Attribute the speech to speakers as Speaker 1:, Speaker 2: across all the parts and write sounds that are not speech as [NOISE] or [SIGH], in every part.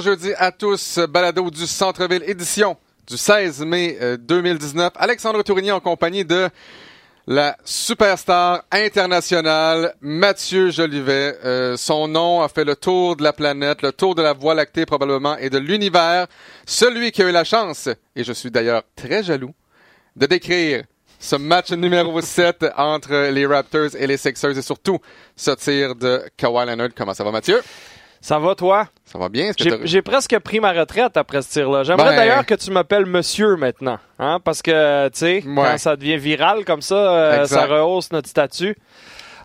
Speaker 1: Jeudi à tous, balado du Centre-Ville, édition du 16 mai 2019. Euh, Alexandre Tourigny en compagnie de la superstar internationale Mathieu Jolivet. Euh, son nom a fait le tour de la planète, le tour de la Voie lactée probablement et de l'univers. Celui qui a eu la chance, et je suis d'ailleurs très jaloux, de décrire ce match numéro [LAUGHS] 7 entre les Raptors et les Sixers et surtout ce tir de Kawhi Leonard. Comment ça va Mathieu?
Speaker 2: Ça va, toi?
Speaker 1: Ça va bien?
Speaker 2: J'ai presque pris ma retraite après ce tir-là. J'aimerais ben- d'ailleurs que tu m'appelles monsieur maintenant. Hein? Parce que, tu sais, quand ça devient viral comme ça, euh, ça rehausse notre statut.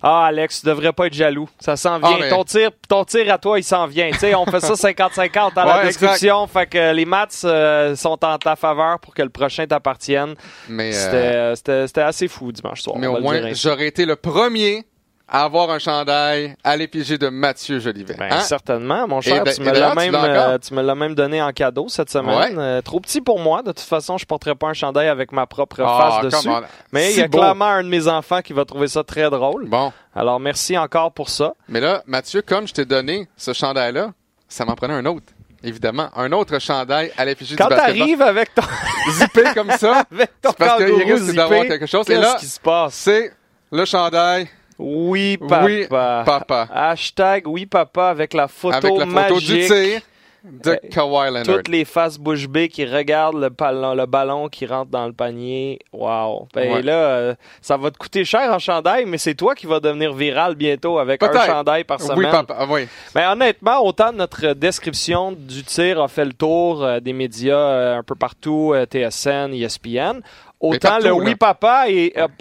Speaker 2: Ah, Alex, tu devrais pas être jaloux. Ça s'en vient. Ah, ton, tir, ton tir à toi, il s'en vient. sais, on fait ça [LAUGHS] 50-50 dans la description. Fait que les maths euh, sont en ta faveur pour que le prochain t'appartienne. Mais euh, C'était assez fou dimanche soir.
Speaker 1: Mais au moins, j'aurais été le premier avoir un chandail à l'épigée de Mathieu Jolivet.
Speaker 2: Ben, hein? Certainement, mon cher. Ben, tu, me l'as même, euh, tu me l'as même donné en cadeau cette semaine. Euh, trop petit pour moi. De toute façon, je porterai pas un chandail avec ma propre ah, face dessus. Mais il y a clairement un de mes enfants qui va trouver ça très drôle. Bon. Alors, merci encore pour ça.
Speaker 1: Mais là, Mathieu, comme je t'ai donné ce chandail-là, ça m'en prenait un autre. Évidemment, un autre chandail à l'effigie du
Speaker 2: basketball. Quand t'arrives avec ton... [LAUGHS]
Speaker 1: zippé comme ça, [LAUGHS]
Speaker 2: avec ton
Speaker 1: parce qu'il risque d'avoir quelque chose.
Speaker 2: Et là, qui se passe?
Speaker 1: c'est le chandail
Speaker 2: oui, papa.
Speaker 1: Oui, papa.
Speaker 2: Hashtag oui, papa avec la photo
Speaker 1: avec la
Speaker 2: magique.
Speaker 1: Photo du tir de Kawhi Leonard.
Speaker 2: Toutes les faces bouche bée qui regardent le ballon, le ballon qui rentre dans le panier. Wow. Ben là, euh, ça va te coûter cher en chandail, mais c'est toi qui vas devenir viral bientôt avec un chandail par semaine.
Speaker 1: Oui, papa. Oui.
Speaker 2: Mais honnêtement, autant notre description du tir a fait le tour euh, des médias euh, un peu partout, TSN, ESPN, Autant le oui papa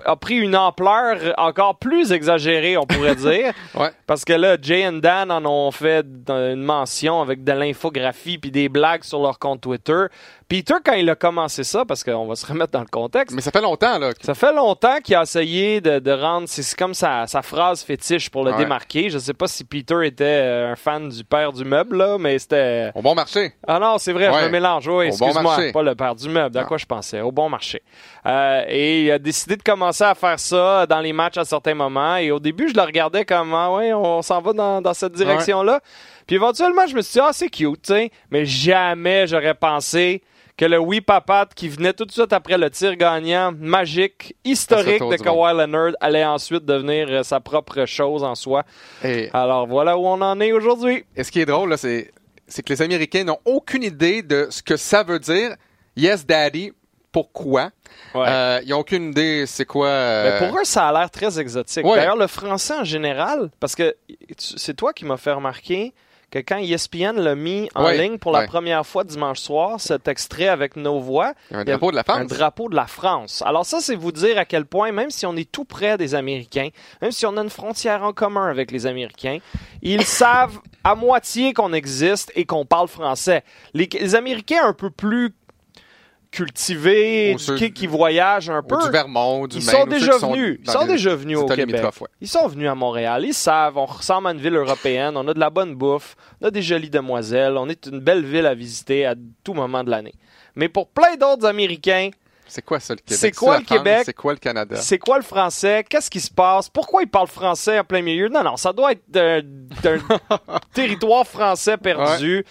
Speaker 2: a, pris une ampleur encore plus exagérée, on pourrait [LAUGHS] dire. Parce que là, Jay et Dan en ont fait une mention avec de l'infographie puis des blagues sur leur compte Twitter. Peter, quand il a commencé ça, parce qu'on va se remettre dans le contexte.
Speaker 1: Mais ça fait longtemps, là.
Speaker 2: Ça fait longtemps qu'il a essayé de, rendre. C'est comme sa, phrase fétiche pour le démarquer. Je sais pas si Peter était euh, un fan du père du meuble, là, mais c'était.
Speaker 1: Au bon marché.
Speaker 2: Ah non, c'est vrai, je me mélange. Oui, excuse-moi. pas le père du meuble. À quoi je pensais? Au bon marché. Euh, et il a décidé de commencer à faire ça dans les matchs à certains moments. Et au début, je le regardais comme, ah ouais, on s'en va dans, cette direction-là. Puis éventuellement, je me suis dit, ah, c'est cute, tu sais. Mais jamais j'aurais pensé que le oui papa qui venait tout de suite après le tir gagnant magique, historique de Kawhi Leonard allait ensuite devenir euh, sa propre chose en soi. Alors voilà où on en est aujourd'hui.
Speaker 1: Et ce qui est drôle, c'est, que les Américains n'ont aucune idée de ce que ça veut dire. Yes, Daddy. Pourquoi? Euh, ils n'ont aucune idée c'est quoi.
Speaker 2: Euh, pour eux, ça a l'air très exotique. D'ailleurs, le français en général, parce que c'est toi qui m'as fait remarquer que quand ESPN l'a mis en ligne pour la première fois dimanche soir, cet extrait avec nos voix,
Speaker 1: un drapeau de la France.
Speaker 2: Un drapeau de la France. Alors ça, c'est vous dire à quel point, même si on est tout près des Américains, même si on a une frontière en commun avec les Américains, ils [LAUGHS] savent à moitié qu'on existe et qu'on parle français. Les, les Américains un peu plus cultivés, qui, qui voyagent un peu.
Speaker 1: du Vermont, du
Speaker 2: ils sont déjà venus. Ils sont déjà venus au Québec. Ils sont venus à Montréal. Ils savent. On ressemble à une ville européenne. On a de la bonne bouffe. On a des jolies demoiselles. On est une belle ville à visiter à tout moment de l'année. Mais pour plein d'autres Américains,
Speaker 1: c'est quoi ça le Québec?
Speaker 2: C'est quoi le Québec?
Speaker 1: C'est quoi le Canada?
Speaker 2: C'est quoi le français? Qu'est-ce qui se passe? Pourquoi ils parlent français en plein milieu? Non, non, ça doit être d'un [LAUGHS] territoire français perdu.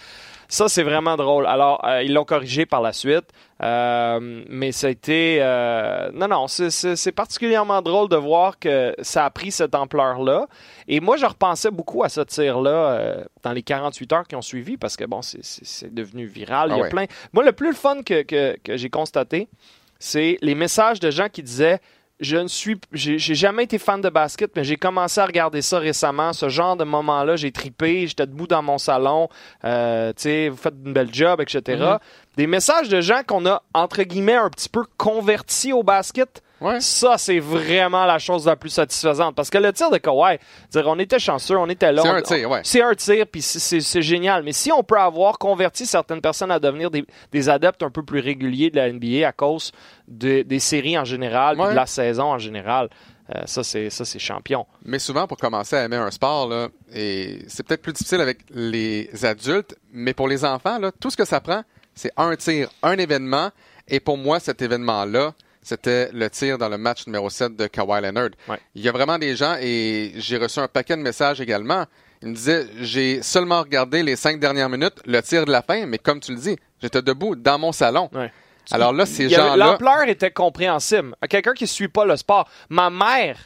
Speaker 2: Ça, c'est vraiment drôle. Alors, euh, ils l'ont corrigé par la suite. Euh, mais ça a été... Euh, non, non, c'est particulièrement drôle de voir que ça a pris cette ampleur-là. Et moi, je repensais beaucoup à ce tir-là dans les 48 heures qui ont suivi parce que, bon, c'est devenu viral. Il y a ah plein... Moi, le plus fun que, que, que j'ai constaté, c'est les messages de gens qui disaient je ne suis, j'ai jamais été fan de basket, mais j'ai commencé à regarder ça récemment. Ce genre de moment-là, j'ai tripé, j'étais debout dans mon salon, euh, tu sais, vous faites une belle job, etc. Mm-hmm. Des messages de gens qu'on a entre guillemets un petit peu convertis au basket. Ça, c'est vraiment la chose la plus satisfaisante. Parce que le tir de Kawhi, dire, on était chanceux, on était là.
Speaker 1: C'est un tir, ouais.
Speaker 2: C'est un tir, puis c'est génial. Mais si on peut avoir converti certaines personnes à devenir des, adeptes un peu plus réguliers de la NBA à cause des séries en général, de la saison en général, euh, ça, c'est ça c'est champion.
Speaker 1: Mais souvent, pour commencer à aimer un sport, là, et c'est peut-être plus difficile avec les adultes, mais pour les enfants, là, tout ce que ça prend, c'est un tir, un événement. Et pour moi, cet événement-là, c'était le tir dans le match numéro 7 de Kawhi Leonard. Il y a vraiment des gens, et j'ai reçu un paquet de messages également. Il me disait, j'ai seulement regardé les cinq dernières minutes, le tir de la fin, mais comme tu le dis, j'étais debout dans mon salon.
Speaker 2: Ouais.
Speaker 1: Alors là, ces gens-là...
Speaker 2: L'ampleur était compréhensible. À Quelqu'un qui ne suit pas le sport. Ma mère,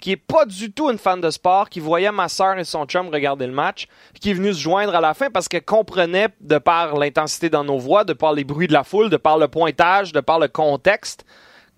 Speaker 2: qui est pas du tout une fan de sport, qui voyait ma soeur et son chum regarder le match, qui est venue se joindre à la fin parce qu'elle comprenait, de par l'intensité dans nos voix, de par les bruits de la foule, de par le pointage, de par le contexte,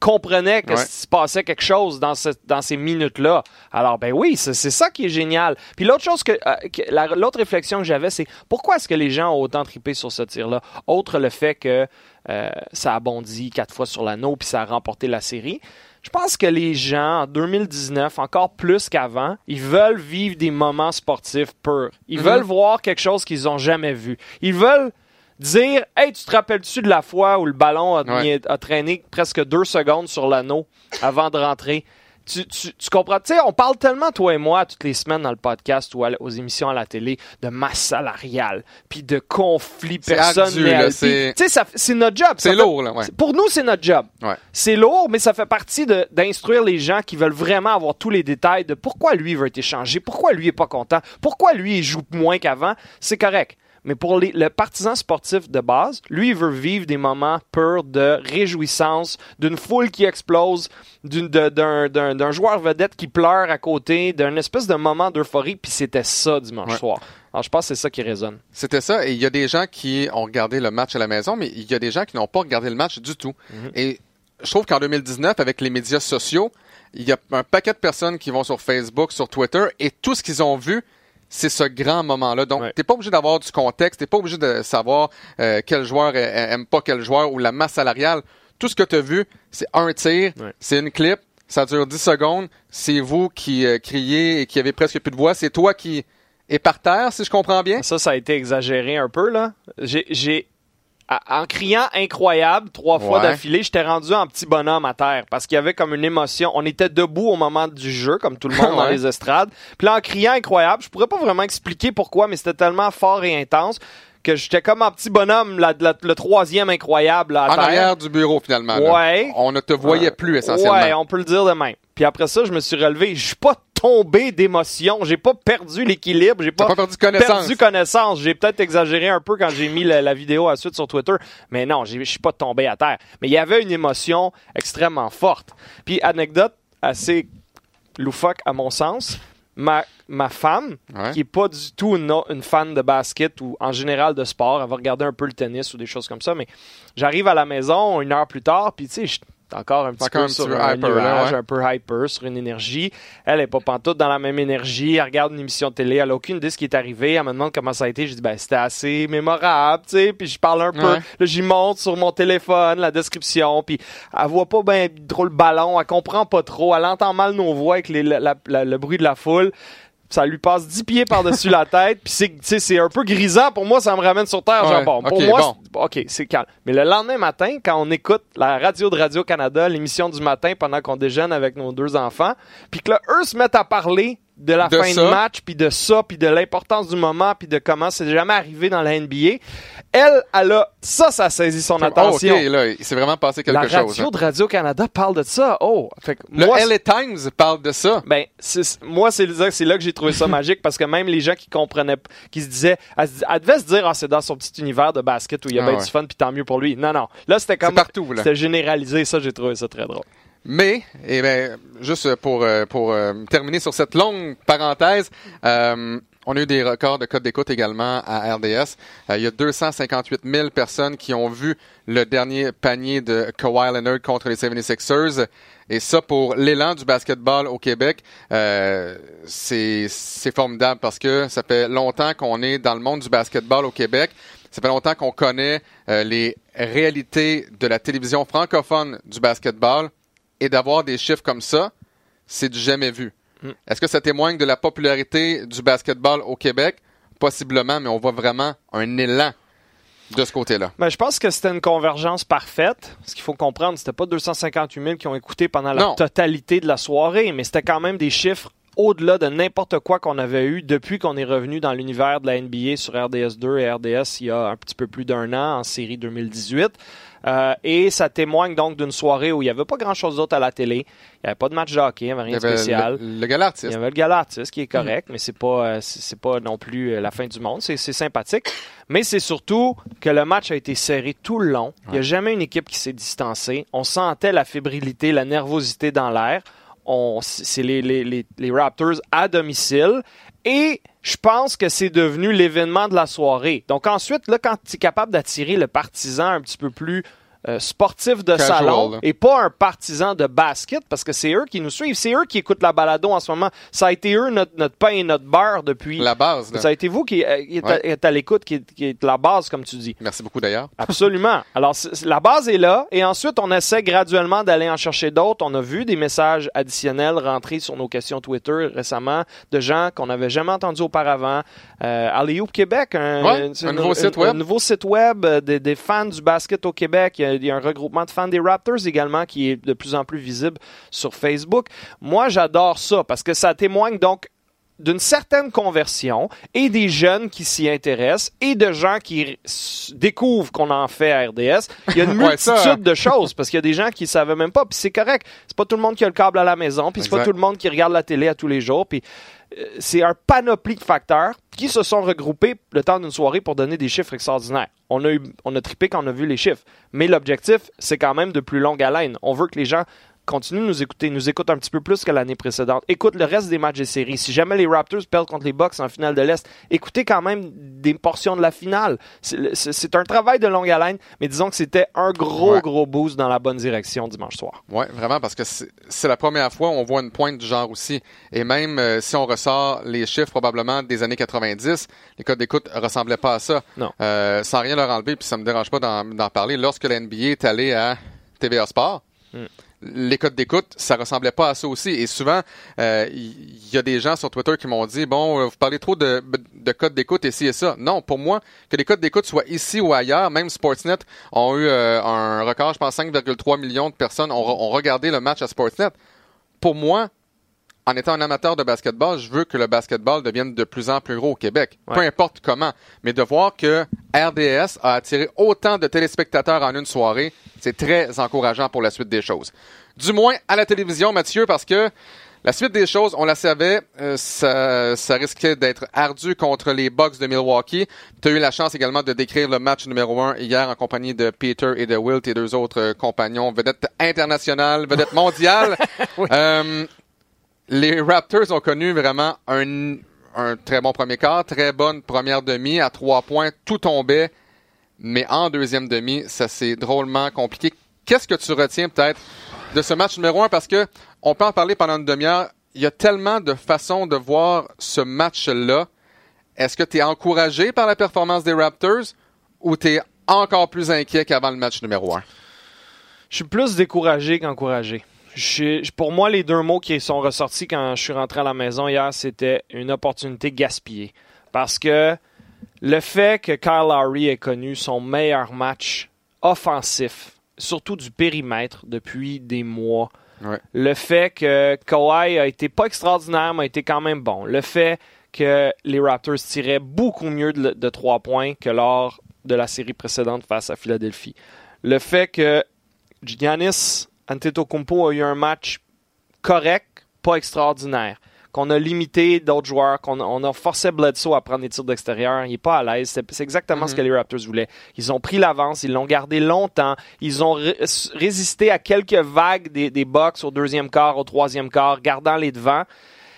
Speaker 2: comprenait que
Speaker 1: Ouais.
Speaker 2: se passait quelque chose dans, ce- dans ces minutes-là. Alors, ben oui, c'est ça qui est génial. Puis l'autre chose que, euh, que- la- l'autre réflexion que j'avais, c'est pourquoi est-ce que les gens ont autant trippé sur ce tir-là? Autre le fait que euh, ça a bondi quatre fois sur l'anneau puis ça a remporté la série? Je pense que les gens, en 2019, encore plus qu'avant, ils veulent vivre des moments sportifs purs. Ils
Speaker 1: Mhm.
Speaker 2: veulent voir quelque chose qu'ils n'ont jamais vu. Ils veulent dire Hey, tu te rappelles-tu de la fois où le ballon a,
Speaker 1: Ouais.
Speaker 2: mis- a traîné presque deux secondes sur l'anneau avant de rentrer? Tu, tu- tu comprends? Tu sais, on parle tellement, toi et moi, toutes les semaines dans le podcast ou à- aux émissions à la télé, de masse salariale, puis de conflits personnels.
Speaker 1: c'est-
Speaker 2: Tu sais, ça- c'est notre job.
Speaker 1: C'est lourd, là, ouais.
Speaker 2: Pour nous, c'est notre job.
Speaker 1: Ouais.
Speaker 2: C'est lourd, mais ça fait partie d'instruire les gens qui veulent vraiment avoir tous les détails de pourquoi lui veut être échangé, pourquoi lui est pas content, pourquoi lui il joue moins qu'avant. C'est correct. Mais pour les- le partisan sportif de base, lui, il veut vivre des moments purs de réjouissance, d'une foule qui explose, d'un joueur vedette qui pleure à côté, d'un espèce de moment d'euphorie, puis c'était ça dimanche
Speaker 1: Ouais.
Speaker 2: soir. Alors, je pense que c'est ça qui résonne.
Speaker 1: C'était ça. Et il y a des gens qui ont regardé le match à la maison, mais il y a des gens qui n'ont pas regardé le match du tout.
Speaker 2: Mhm.
Speaker 1: Et je trouve qu'en 2019, avec les médias sociaux, il y a un paquet de personnes qui vont sur Facebook, sur Twitter, et tout ce qu'ils ont vu, c'est ce grand moment-là. Donc,
Speaker 2: Ouais.
Speaker 1: t'es pas obligé d'avoir du contexte, t'es pas obligé de savoir euh, quel joueur aime pas quel joueur ou la masse salariale. Tout ce que tu as vu, c'est un tir,
Speaker 2: Ouais.
Speaker 1: c'est une clip, ça dure 10 secondes, c'est vous qui euh, criez et qui avez presque plus de voix, c'est toi qui est par terre, si je comprends bien.
Speaker 2: Ça, ça a été exagéré un peu, là. J'ai, en criant incroyable trois fois
Speaker 1: Ouais.
Speaker 2: d'affilée, j'étais rendu en petit bonhomme à terre parce qu'il y avait comme une émotion. On était debout au moment du jeu, comme tout le monde [LAUGHS] dans les estrades. Puis là, en criant incroyable, je pourrais pas vraiment expliquer pourquoi, mais c'était tellement fort et intense que j'étais comme en petit bonhomme, la- la- le troisième incroyable là, à
Speaker 1: En
Speaker 2: terre.
Speaker 1: arrière du bureau, finalement. là.
Speaker 2: Ouais.
Speaker 1: On ne te voyait plus, essentiellement.
Speaker 2: Ouais, on peut le dire de même. Puis après ça, je me suis relevé. Je suis pas tombé d'émotion. J'ai pas perdu l'équilibre. J'ai pas,
Speaker 1: pas perdu connaissance.
Speaker 2: perdu connaissance. J'ai peut-être exagéré un peu quand j'ai mis la, la vidéo à suite sur Twitter. Mais non, je suis pas tombé à terre. Mais il y avait une émotion extrêmement forte. Puis anecdote assez loufoque à mon sens. Ma, ma femme,
Speaker 1: Ouais.
Speaker 2: qui est pas du tout une, une fan de basket ou en général de sport, elle va regarder un peu le tennis ou des choses comme ça, mais j'arrive à la maison une heure plus tard, puis tu sais, encore un petit peu
Speaker 1: un
Speaker 2: sur un
Speaker 1: hyper, là,
Speaker 2: nuage,
Speaker 1: ouais.
Speaker 2: un peu hyper, sur une énergie. Elle est pas pantoute dans la même énergie, elle regarde une émission de télé, elle a aucune idée de ce qui est arrivé, elle me demande comment ça a été, je dis ben c'était assez mémorable, tu sais, puis je parle un peu,
Speaker 1: Ouais.
Speaker 2: là j'y monte sur mon téléphone la description, puis elle voit pas bien trop le ballon, elle comprend pas trop, elle entend mal nos voix avec les- la- la- le bruit de la foule ça lui passe 10 pieds par-dessus la tête, puis c'est, c'est un peu grisant. Pour moi, ça me ramène sur Terre.
Speaker 1: Ouais,
Speaker 2: Genre, bon, pour moi,
Speaker 1: bon.
Speaker 2: OK, c'est calme. Mais le lendemain matin, quand on écoute la radio de Radio-Canada, l'émission du matin, pendant qu'on déjeune avec nos deux enfants, puis que là, eux se mettent à parler de la
Speaker 1: De
Speaker 2: fin
Speaker 1: ça.
Speaker 2: de match, puis de ça, puis de l'importance du moment, puis de comment c'est jamais arrivé dans la NBA, elle, elle a... Ça, ça saisit son
Speaker 1: Oh,
Speaker 2: attention.
Speaker 1: OK, là, il s'est vraiment passé quelque
Speaker 2: la
Speaker 1: chose.
Speaker 2: radio
Speaker 1: hein.
Speaker 2: de Radio-Canada parle de ça. Oh! Fait que
Speaker 1: Le
Speaker 2: moi,
Speaker 1: LA Times parle de ça.
Speaker 2: ben, c'est- moi, c'est là, que j'ai trouvé ça [LAUGHS] magique parce que même les gens qui comprenaient, qui se disaient, elle, devait se dire, ah, c'est dans son petit univers de basket où il y a
Speaker 1: Ah
Speaker 2: bien
Speaker 1: ouais.
Speaker 2: du fun puis tant mieux pour lui. Non, non. Là, c'était comme.
Speaker 1: partout, là.
Speaker 2: C'était généralisé. Ça, j'ai trouvé ça très drôle.
Speaker 1: Mais, eh ben, juste pour, euh, pour euh, terminer sur cette longue parenthèse, euh, on a eu des records de code d'écoute également à RDS. Euh, il y a 258 000 personnes qui ont vu le dernier panier de Kawhi Leonard contre les 76ers. Et ça, pour l'élan du basketball au Québec, euh, c'est formidable parce que ça fait longtemps qu'on est dans le monde du basketball au Québec. Ça fait longtemps qu'on connaît les réalités de la télévision francophone du basketball et d'avoir des chiffres comme ça, c'est du jamais vu.
Speaker 2: Mm.
Speaker 1: Est-ce que ça témoigne de la popularité du basketball au Québec? Possiblement, mais on voit vraiment un élan de ce côté-là.
Speaker 2: Ben, je pense que c'était une convergence parfaite. Ce qu'il faut comprendre, c'était pas 258 000 qui ont écouté pendant la
Speaker 1: Non.
Speaker 2: totalité de la soirée, mais c'était quand même des chiffres au-delà de n'importe quoi qu'on avait eu depuis qu'on est revenu dans l'univers de la NBA sur RDS2 et RDS il y a un petit peu plus d'un an en série 2018. Euh, et ça témoigne donc d'une soirée où il n'y avait pas grand-chose d'autre à la télé. Il n'y avait pas de match de hockey, il n'y avait rien de spécial.
Speaker 1: Le, le gala artiste.
Speaker 2: Il y avait le gala artiste qui est correct, mais c'est pas euh, c'est pas non plus euh, la fin du monde. C'est sympathique, mais c'est surtout que le match a été serré tout le long. Il n'y a jamais une équipe qui s'est distancée. On sentait la fébrilité, la nervosité dans l'air. C'est les, les, les, les Raptors à domicile. Et je pense que c'est devenu l'événement de la soirée. Donc ensuite, là, quand tu es capable d'attirer le partisan un petit peu plus euh, sportif de
Speaker 1: Casual,
Speaker 2: salon
Speaker 1: là.
Speaker 2: et pas un partisan de basket parce que c'est eux qui nous suivent, c'est eux qui écoutent la balado en ce moment. Ça a été eux notre, notre pain et notre beurre depuis.
Speaker 1: La base. là.
Speaker 2: Ça a été vous qui, euh, est, à, l'écoute, qui, qui est la base, comme tu dis.
Speaker 1: Merci beaucoup d'ailleurs. [LAUGHS]
Speaker 2: Absolument. Alors, la base est là, et ensuite, on essaie graduellement d'aller en chercher d'autres. On a vu des messages additionnels rentrer sur nos questions Twitter récemment de gens qu'on n'avait jamais entendus auparavant. Euh, Alley-Oop Québec, un,
Speaker 1: Ouais,
Speaker 2: c'est
Speaker 1: un
Speaker 2: une-
Speaker 1: nouveau site
Speaker 2: un-
Speaker 1: web.
Speaker 2: un nouveau site web euh, des, des fans du basket au Québec. Il y, a, il y a un regroupement de fans des Raptors également qui est de plus en plus visible sur Facebook. Moi, j'adore ça parce que ça témoigne donc d'une certaine conversion et des jeunes qui s'y intéressent et de gens qui s- découvrent qu'on en fait à RDS. Il y a une [LAUGHS]
Speaker 1: Ouais,
Speaker 2: multitude
Speaker 1: ça, hein.
Speaker 2: de choses parce qu'il y a des gens qui ne savaient même pas. Puis c'est correct. C'est pas tout le monde qui a le câble à la maison. Puis c'est pas
Speaker 1: Exact.
Speaker 2: tout le monde qui regarde la télé à tous les jours. Puis euh, c'est un panoplie de facteurs qui se sont regroupés le temps d'une soirée pour donner des chiffres extraordinaires. On a, eu, on a trippé quand on a vu les chiffres. Mais l'objectif, c'est quand même de plus longue haleine. On veut que les gens continuent de nous écouter, nous écoutent un petit peu plus que l'année précédente. Écoute le reste des matchs des séries. Si jamais les Raptors perdent contre les Bucks en finale de l'Est, écoutez quand même des portions de la finale. C'est- un travail de longue haleine, mais disons que c'était un gros,
Speaker 1: Ouais.
Speaker 2: gros boost dans la bonne direction dimanche soir.
Speaker 1: Oui, vraiment, parce que c'est la première fois où on voit une pointe du genre aussi. Et même euh, si on ressort les chiffres probablement des années 90, les codes d'écoute ressemblaient pas à ça.
Speaker 2: Non.
Speaker 1: Euh, sans rien leur enlever, puis ça me dérange pas d'en d'en parler. Lorsque la NBA est allée à TVA Sport,
Speaker 2: Hmm.
Speaker 1: Les codes d'écoute, ça ressemblait pas à ça aussi. Et souvent, euh, il y, a des gens sur Twitter qui m'ont dit, bon, euh, vous parlez trop de, de codes d'écoute ici et ça. Non, pour moi, que les codes d'écoute soient ici ou ailleurs, même Sportsnet ont eu euh, un record, je pense 5,3 millions de personnes ont regardé le match à Sportsnet. Pour moi, en étant un amateur de basketball, je veux que le basketball devienne de plus en plus gros au Québec.
Speaker 2: Ouais.
Speaker 1: Peu importe comment. Mais de voir que RDS a attiré autant de téléspectateurs en une soirée, c'est très encourageant pour la suite des choses. Du moins à la télévision, Mathieu, parce que la suite des choses, on la savait, euh, ça, ça risquait d'être ardu contre les Bucks de Milwaukee. Tu as eu la chance également de décrire le match numéro un hier en compagnie de Peter et de Will, tes deux autres euh, compagnons, vedettes internationales, vedettes mondiales. [LAUGHS] Euh, les Raptors ont connu vraiment un, un très bon premier quart, très bonne première demi. À trois points, tout tombait. Mais en deuxième demi, ça s'est drôlement compliqué. Qu'est-ce que tu retiens peut-être de ce match numéro un? Parce que on peut en parler pendant une demi-heure. Il y a tellement de façons de voir ce match-là. Est-ce que tu es encouragé par la performance des Raptors ou tu es encore plus inquiet qu'avant le match numéro un?
Speaker 2: Je suis plus découragé qu'encouragé. Pour moi, les deux mots qui sont ressortis quand je suis rentré à la maison hier, c'était une opportunité gaspillée. Parce que le fait que Kyle Lowry ait connu son meilleur match offensif, surtout du périmètre depuis des mois,
Speaker 1: Ouais.
Speaker 2: le fait que Kawhi a été pas extraordinaire, mais a été quand même bon, le fait que les Raptors tiraient beaucoup mieux de, de trois points que lors de la série précédente face à Philadelphie, le fait que Giannis Antetokounmpo a eu un match correct, pas extraordinaire. Qu'on a limité d'autres joueurs, qu'on on a forcé Bledsoe à prendre des tirs d'extérieur. Il n'est pas à l'aise. C'est c'est exactement ce que les Raptors voulaient. Ils ont pris l'avance, ils l'ont gardé longtemps. Ils ont ré- résisté à quelques vagues des, des Bucks au deuxième quart, au troisième quart, gardant les devants.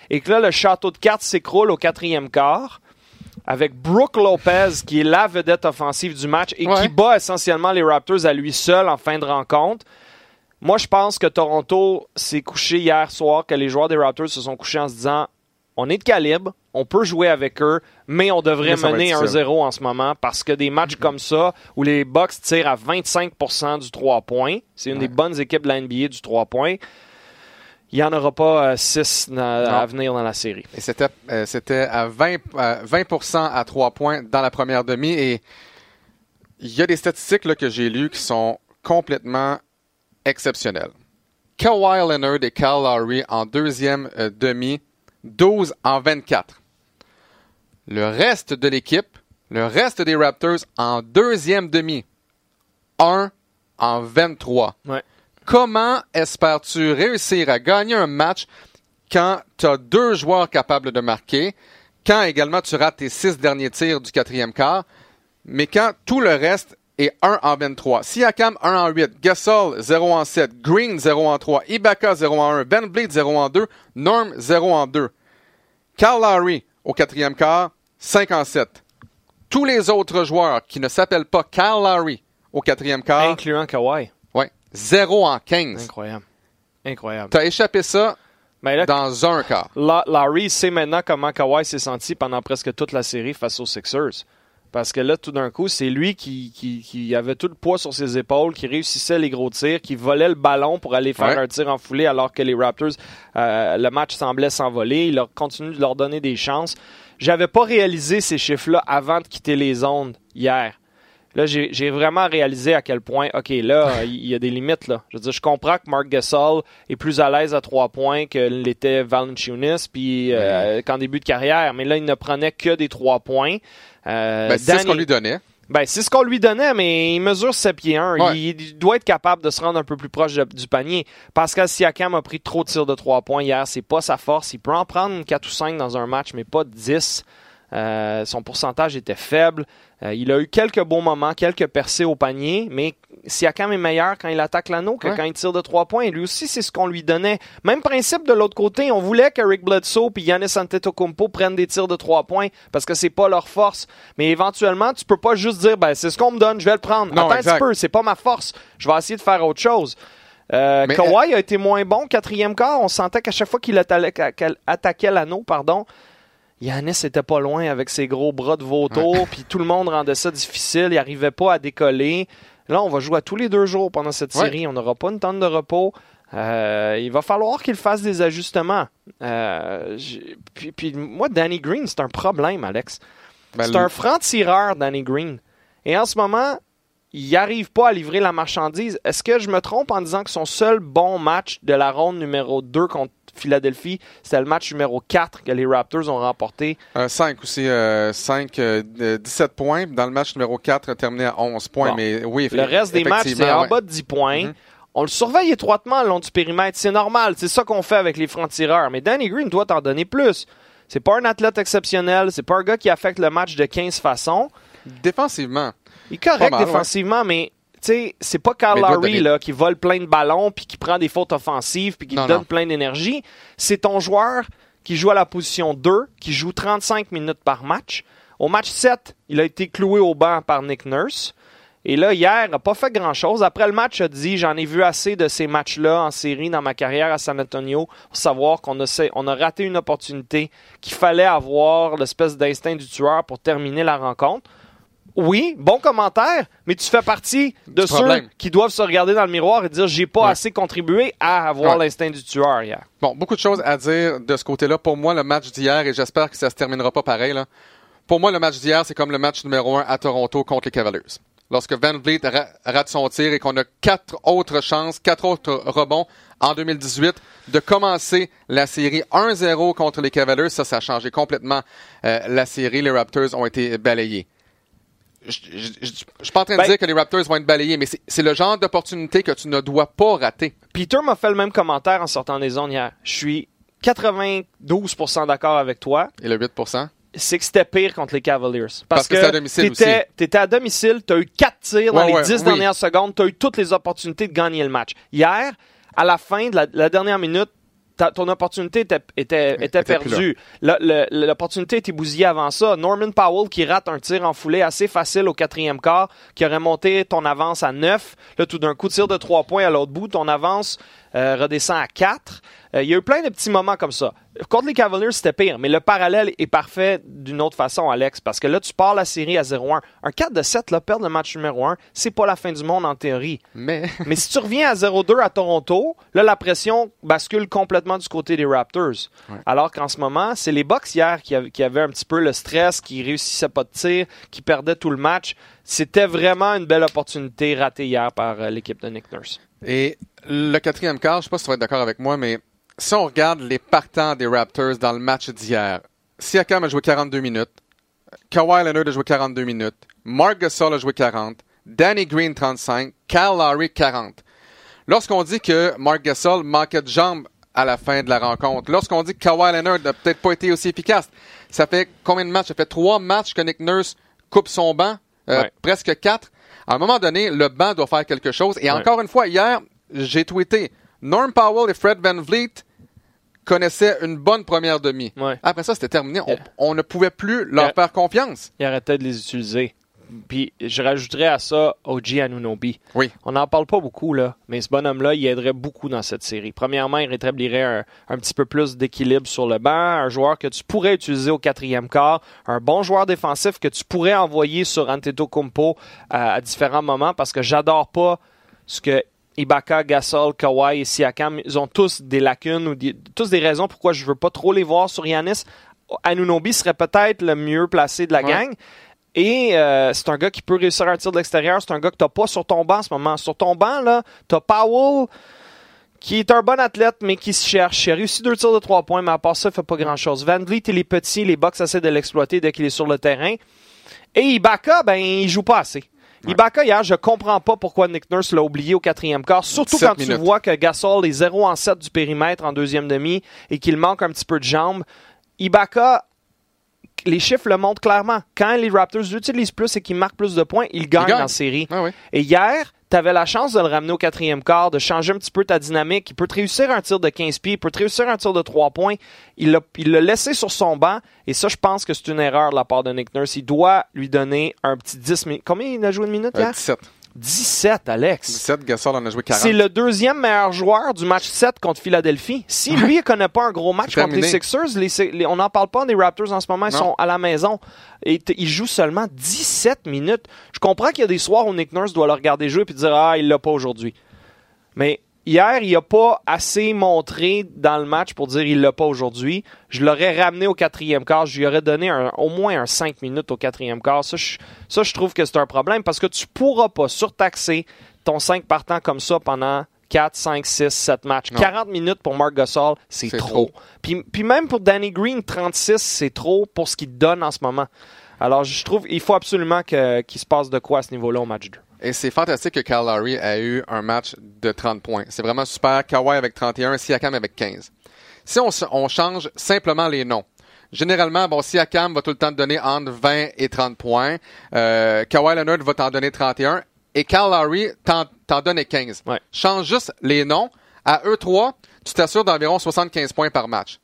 Speaker 2: Et que là, le château de cartes s'écroule au quatrième quart avec Brooke Lopez, qui est la vedette offensive du match et
Speaker 1: Ouais.
Speaker 2: qui bat essentiellement les Raptors à lui seul en fin de rencontre. Moi, je pense que Toronto s'est couché hier soir, que les joueurs des Raptors se sont couchés en se disant on est de calibre, on peut jouer avec eux, mais on devrait
Speaker 1: Mais
Speaker 2: mener
Speaker 1: être
Speaker 2: 1-0 en ce moment parce que des matchs comme ça, où les Bucks tirent à 25% du 3 points, c'est une des bonnes équipes de la NBA du 3 points, il n'y en aura pas 6 à venir dans la série.
Speaker 1: Et c'était euh, à 20, euh, 20 à 3 points dans la première demi. Et il y a des statistiques là, que j'ai lues qui sont complètement exceptionnelles. Kawhi Leonard et Kyle Lowry en deuxième euh, demi, 12 en 24. Le reste de l'équipe, le reste des Raptors en deuxième demi, 1 en 23.
Speaker 2: Ouais.
Speaker 1: Comment espères-tu réussir à gagner un match quand tu as deux joueurs capables de marquer, quand également tu rates tes six derniers tirs du quatrième quart, mais quand tout le reste est 1 en 23. Siakam 1 en 8, Gasol 0 en 7, Green 0 en 3, Ibaka 0 en 1, Ben Bleed 0 en 2, Norm 0 en 2. Kyle Lowry au quatrième quart, 5 en 7. Tous les autres joueurs qui ne s'appellent pas Kyle Lowry au quatrième quart,
Speaker 2: Incluant Kawhi.
Speaker 1: ouais, 0 en 15.
Speaker 2: Incroyable. Incroyable.
Speaker 1: T'as échappé ça
Speaker 2: là,
Speaker 1: dans un quart.
Speaker 2: La- Larry sait maintenant comment Kawhi s'est senti pendant presque toute la série face aux Sixers. Parce que là, tout d'un coup, c'est lui qui, qui, qui avait tout le poids sur ses épaules, qui réussissait les gros tirs, qui volait le ballon pour aller faire
Speaker 1: Ouais.
Speaker 2: un tir en foulée alors que les Raptors, euh, le match semblait s'envoler. Il a continué de leur donner des chances. J'avais pas réalisé ces chiffres-là avant de quitter les ondes hier. Là, j'ai vraiment réalisé à quel point, OK, là, [LAUGHS] il y a des limites. Là. Je veux dire, je comprends que Mark Gasol est plus à l'aise à trois points que l'était Valanciunas puis euh, qu'en début de carrière, mais là, il ne prenait que des trois points. Euh,
Speaker 1: Ben, c'est ce qu'on lui donnait.
Speaker 2: ben, c'est ce qu'on lui donnait, mais il mesure 7 pieds 1.
Speaker 1: Ouais.
Speaker 2: Il, il doit être capable de se rendre un peu plus proche de- du panier. Pascal Siakam a pris trop de tirs de 3 points hier. C'est pas sa force. Il peut en prendre 4 ou 5 dans un match, mais pas 10. Euh, son pourcentage était faible. Euh, il a eu quelques bons moments, quelques percées au panier, mais Siakam est meilleur quand il attaque l'anneau que
Speaker 1: Ouais.
Speaker 2: quand il tire de 3 points. Et lui aussi, c'est ce qu'on lui donnait. Même principe de l'autre côté. On voulait que Rick Bledsoe et Giannis Antetokounmpo prennent des tirs de 3 points parce que c'est pas leur force. Mais éventuellement, tu peux pas juste dire, ben, c'est ce qu'on me donne, je vais le prendre.
Speaker 1: Non,
Speaker 2: Attends
Speaker 1: exact.
Speaker 2: un petit peu, c'est pas ma force. Je vais essayer de faire autre chose. Euh,
Speaker 1: Mais-
Speaker 2: Kawhi a été moins bon quatrième quart. On sentait qu'à chaque fois qu'il attaquait l'anneau, pardon, Yanis était pas loin avec ses gros bras de vautour, puis tout le monde rendait ça difficile. Il arrivait pas à décoller. Là, on va jouer à tous les deux jours pendant cette
Speaker 1: Ouais.
Speaker 2: série. On n'aura pas une tonne de repos. Euh, il va falloir qu'il fasse des ajustements. Euh, puis moi, Danny Green, c'est un problème, Alex.
Speaker 1: Ben,
Speaker 2: C'est un franc-tireur, Danny Green. Et en ce moment, il n'arrive pas à livrer la marchandise. Est-ce que je me trompe en disant que son seul bon match de la ronde numéro 2 contre Philadelphie, c'était le match numéro 4 que les Raptors ont remporté?
Speaker 1: Un 5 aussi, euh, 5, euh, euh, 17 points. Dans le match numéro 4, terminé à 11 points.
Speaker 2: Bon.
Speaker 1: Mais oui,
Speaker 2: Le reste des matchs, c'est en bas de 10 points.
Speaker 1: Mhm.
Speaker 2: On le surveille étroitement le long du périmètre. C'est normal. C'est ça qu'on fait avec les francs-tireurs. Mais Danny Green doit t'en donner plus. C'est pas un athlète exceptionnel. C'est pas un gars qui affecte le match de 15 façons.
Speaker 1: Défensivement.
Speaker 2: Il est correct
Speaker 1: mal,
Speaker 2: défensivement, mais sais, c'est pas Kyle Lowry là, qui vole plein de ballons puis qui prend des fautes offensives puis qui
Speaker 1: Non,
Speaker 2: te donne
Speaker 1: non.
Speaker 2: plein d'énergie. C'est ton joueur qui joue à la position 2, qui joue 35 minutes par match. Au match 7, il a été cloué au banc par Nick Nurse. Et là, hier, il n'a pas fait grand-chose. Après le match, il a dit J'en ai vu assez de ces matchs-là en série dans ma carrière à San Antonio pour savoir qu'on a, on a raté une opportunité, qu'il fallait avoir l'espèce d'instinct du tueur pour terminer la rencontre. Oui, bon commentaire, mais tu fais partie de ceux
Speaker 1: problème.
Speaker 2: qui doivent se regarder dans le miroir et dire J'ai pas
Speaker 1: Ouais.
Speaker 2: assez contribué à avoir
Speaker 1: Ouais.
Speaker 2: l'instinct du tueur hier.
Speaker 1: Bon, beaucoup de choses à dire de ce côté-là. Pour moi, le match d'hier, et j'espère que ça se terminera pas pareil, là. Pour moi, le match d'hier, c'est comme le match numéro 1 à Toronto contre les Cavaliers. Lorsque Van Vliet ra- rate son tir et qu'on a quatre autres chances, quatre autres rebonds en 2018 de commencer la série 1-0 contre les Cavaliers, ça, ça a changé complètement euh, la série. Les Raptors ont été balayés. Je je- je- je suis pas en train de
Speaker 2: Ben-
Speaker 1: dire que les Raptors vont être balayés, mais c'est le genre d'opportunité que tu ne dois pas rater.
Speaker 2: Peter m'a fait le même commentaire en sortant des zones hier. Je suis 92% d'accord avec toi.
Speaker 1: Et le 8%.
Speaker 2: c'est que c'était pire contre les Cavaliers. Parce,
Speaker 1: Parce que c'est à domicile
Speaker 2: t'étais, t'étais à domicile, t'as eu 4 tirs dans les
Speaker 1: ouais,
Speaker 2: 10
Speaker 1: oui.
Speaker 2: dernières secondes, t'as eu toutes les opportunités de gagner le match. Hier, à la fin de la, la dernière minute, ta- ton opportunité était, était, était
Speaker 1: était plus
Speaker 2: perdue. L'opportunité était bousillée avant ça. Norman Powell qui rate un tir en foulée assez facile au quatrième quart, qui aurait monté ton avance à 9. Là, tout d'un coup, tir de 3 points à l'autre bout, ton avance euh, redescend à 4. Euh, Il y a eu plein de petits moments comme ça. Contre les Cavaliers, c'était pire, mais le parallèle est parfait d'une autre façon, Alex, parce que là, tu pars la série à 0-1. Un 4 de 7, là, perdre le match numéro 1, c'est pas la fin du monde en théorie.
Speaker 1: Mais [LAUGHS]
Speaker 2: Mais si tu reviens à 0-2 à Toronto, là, la pression bascule complètement du côté des Raptors.
Speaker 1: Ouais.
Speaker 2: Alors qu'en ce moment, c'est les Bucks hier qui avaient un petit peu le stress, qui réussissaient pas de tir, qui perdaient tout le match. C'était vraiment une belle opportunité ratée hier par euh, l'équipe de Nick Nurse.
Speaker 1: Et le quatrième quart, je sais pas si tu vas être d'accord avec moi, mais si on regarde les partants des Raptors dans le match d'hier, Siakam a joué 42 minutes, Kawhi Leonard a joué 42 minutes, Mark Gasol a joué 40, Danny Green 35, Kyle Lowry 40. Lorsqu'on dit que Mark Gasol manquait de jambes à la fin de la rencontre, lorsqu'on dit que Kawhi Leonard n'a peut-être pas été aussi efficace, ça fait combien de matchs? Ça fait trois matchs que Nick Nurse coupe son banc, euh,
Speaker 2: Ouais.
Speaker 1: presque quatre. À un moment donné, le banc doit faire quelque chose. Et
Speaker 2: Ouais.
Speaker 1: encore une fois, hier, j'ai tweeté, Norm Powell et Fred Van Vliet connaissaient une bonne première demi.
Speaker 2: Ouais.
Speaker 1: Après ça, c'était terminé. On, on ne pouvait plus leur faire confiance.
Speaker 2: Il arrêtait de les utiliser. Puis je rajouterais à ça OG Anunobi.
Speaker 1: Oui.
Speaker 2: On n'en parle pas beaucoup, là, mais ce bonhomme-là, il aiderait beaucoup dans cette série. Premièrement, il rétablirait un, un petit peu plus d'équilibre sur le banc, un joueur que tu pourrais utiliser au quatrième quart, un bon joueur défensif que tu pourrais envoyer sur Antetokounmpo à, à différents moments, parce que j'adore pas ce que Ibaka, Gasol, Kawhi et Siakam, ils ont tous des lacunes ou des- tous des raisons pourquoi je veux pas trop les voir sur Yanis. Anunobi serait peut-être le mieux placé de la
Speaker 1: Ouais.
Speaker 2: gang. Et euh, c'est un gars qui peut réussir un tir de l'extérieur. C'est un gars que t'as pas sur ton banc en ce moment. Sur ton banc, là, t'as Powell, qui est un bon athlète, mais qui se cherche. Il a réussi deux tirs de trois points, mais à part ça, il fait pas grand-chose. Van Vliet, il est petit. Les Bucks essaient de l'exploiter dès qu'il est sur le terrain. Et Ibaka, ben, il joue pas assez. Ibaka, hier, je comprends pas pourquoi Nick Nurse l'a oublié au quatrième quart, surtout
Speaker 1: 17
Speaker 2: quand tu vois que Gasol est 0 en 7 du périmètre en deuxième demi et qu'il manque un petit peu de jambes. Ibaka, les chiffres le montrent clairement. Quand les Raptors l'utilisent plus et qu'ils marquent plus de points, ils gagnent
Speaker 1: gagnent.
Speaker 2: en série.
Speaker 1: Ah oui.
Speaker 2: Et hier, tu avais la chance de le ramener au quatrième quart, de changer un petit peu ta dynamique. Il peut te réussir un tir de 15 pieds, il peut te réussir un tir de 3 points. Il l'a il l'a laissé sur son banc. Et ça, je pense que c'est une erreur de la part de Nick Nurse. Il doit lui donner un petit 10 minutes. Combien il a joué de minutes
Speaker 1: Euh,
Speaker 2: hier?
Speaker 1: 17.
Speaker 2: 17, Alex.
Speaker 1: 17, Gasol en a joué 40.
Speaker 2: C'est le deuxième meilleur joueur du match 7 contre Philadelphie. Si lui, il connaît pas un gros match contre les. Sixers, les- les- on n'en parle pas des Raptors en ce moment, ils
Speaker 1: Non.
Speaker 2: sont à la maison. Et ils jouent seulement 17 minutes. Je comprends qu'il y a des soirs où Nick Nurse doit le regarder jouer et dire Ah, il l'a pas aujourd'hui. Mais hier, il a pas assez montré dans le match pour dire il l'a pas aujourd'hui. Je l'aurais ramené au quatrième quart. Je lui aurais donné un- au moins un 5 minutes au quatrième quart. Ça, je, ça, je trouve que c'est un problème parce que tu pourras pas surtaxer ton 5 partants comme ça pendant 4, 5, 6, 7 matchs.
Speaker 1: Non.
Speaker 2: 40 minutes pour Mark Gasol, c'est trop.
Speaker 1: trop.
Speaker 2: Puis, puis même pour Danny Green, 36, c'est trop pour ce qu'il donne en ce moment. Alors, je trouve qu'il faut absolument qu'il se passe de quoi à ce niveau-là au match 2.
Speaker 1: Et c'est fantastique que Kyle Lowry a eu un match de 30 points. C'est vraiment super. Kawhi avec 31, Siakam avec 15. Si on, change simplement les noms, généralement, bon, Siakam va tout le temps te donner entre 20 et 30 points. Euh, Kawhi Leonard va t'en donner 31. Et Kyle Lowry t'en, t'en donne 15.
Speaker 2: Ouais.
Speaker 1: Change juste les noms. À eux trois, tu t'assures d'environ 75 points par match.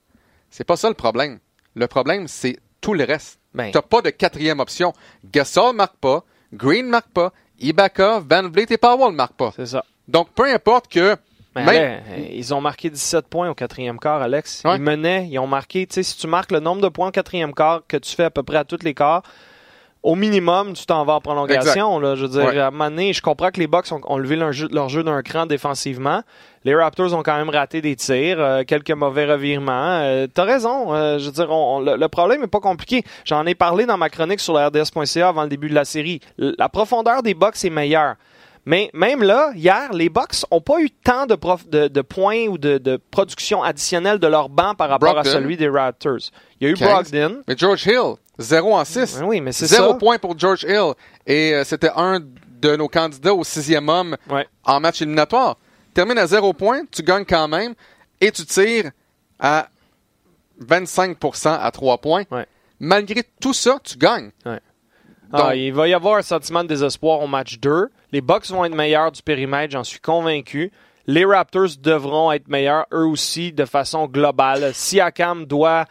Speaker 1: C'est pas ça le problème. Le problème, c'est tout le reste.
Speaker 2: Ben.
Speaker 1: T'as pas de quatrième option. Gasol marque pas, Green marque pas, Ibaka, Van Vliet et Powell marquent pas.
Speaker 2: C'est ça.
Speaker 1: Donc, peu importe que...
Speaker 2: Mais
Speaker 1: même-
Speaker 2: euh, ils ont marqué 17 points au quatrième quart, Alex.
Speaker 1: Ouais.
Speaker 2: Ils menaient, ils ont marqué, tu sais, si tu marques le nombre de points au quatrième quart que tu fais à peu près à tous les quarts, au minimum, tu t'en vas en prolongation. Là, je veux dire,
Speaker 1: Ouais.
Speaker 2: à un moment donné, je comprends que les Bucks ont, ont levé leur jeu, d'un cran défensivement. Les Raptors ont quand même raté des tirs, euh, quelques mauvais revirements. Euh, T'as raison. euh, je veux dire, on- on- le, le problème est pas compliqué. J'en ai parlé dans ma chronique sur le RDS.ca avant le début de la série. La profondeur des Bucks est meilleure. Mais même là, hier, les Bucks ont pas eu tant de, prof- de, de points ou de, de production additionnelle de leur banc par rapport
Speaker 1: Brogdon.
Speaker 2: à celui des Raptors. Il y a eu
Speaker 1: 15.
Speaker 2: Brogdon.
Speaker 1: Mais George Hill, 0 en 6.
Speaker 2: Ben oui, mais c'est
Speaker 1: Zéro
Speaker 2: ça.
Speaker 1: point pour George Hill. Et euh, c'était un de nos candidats au sixième homme
Speaker 2: Ouais.
Speaker 1: en match éliminatoire. Termine à 0 point, tu gagnes quand même et tu tires à 25% à 3 points.
Speaker 2: Ouais.
Speaker 1: Malgré tout ça, tu gagnes.
Speaker 2: Ah,
Speaker 1: Donc-
Speaker 2: il va y avoir un sentiment de désespoir au match 2. Les Bucks vont être meilleurs du périmètre, j'en suis convaincu. Les Raptors devront être meilleurs eux aussi de façon globale. Siakam doit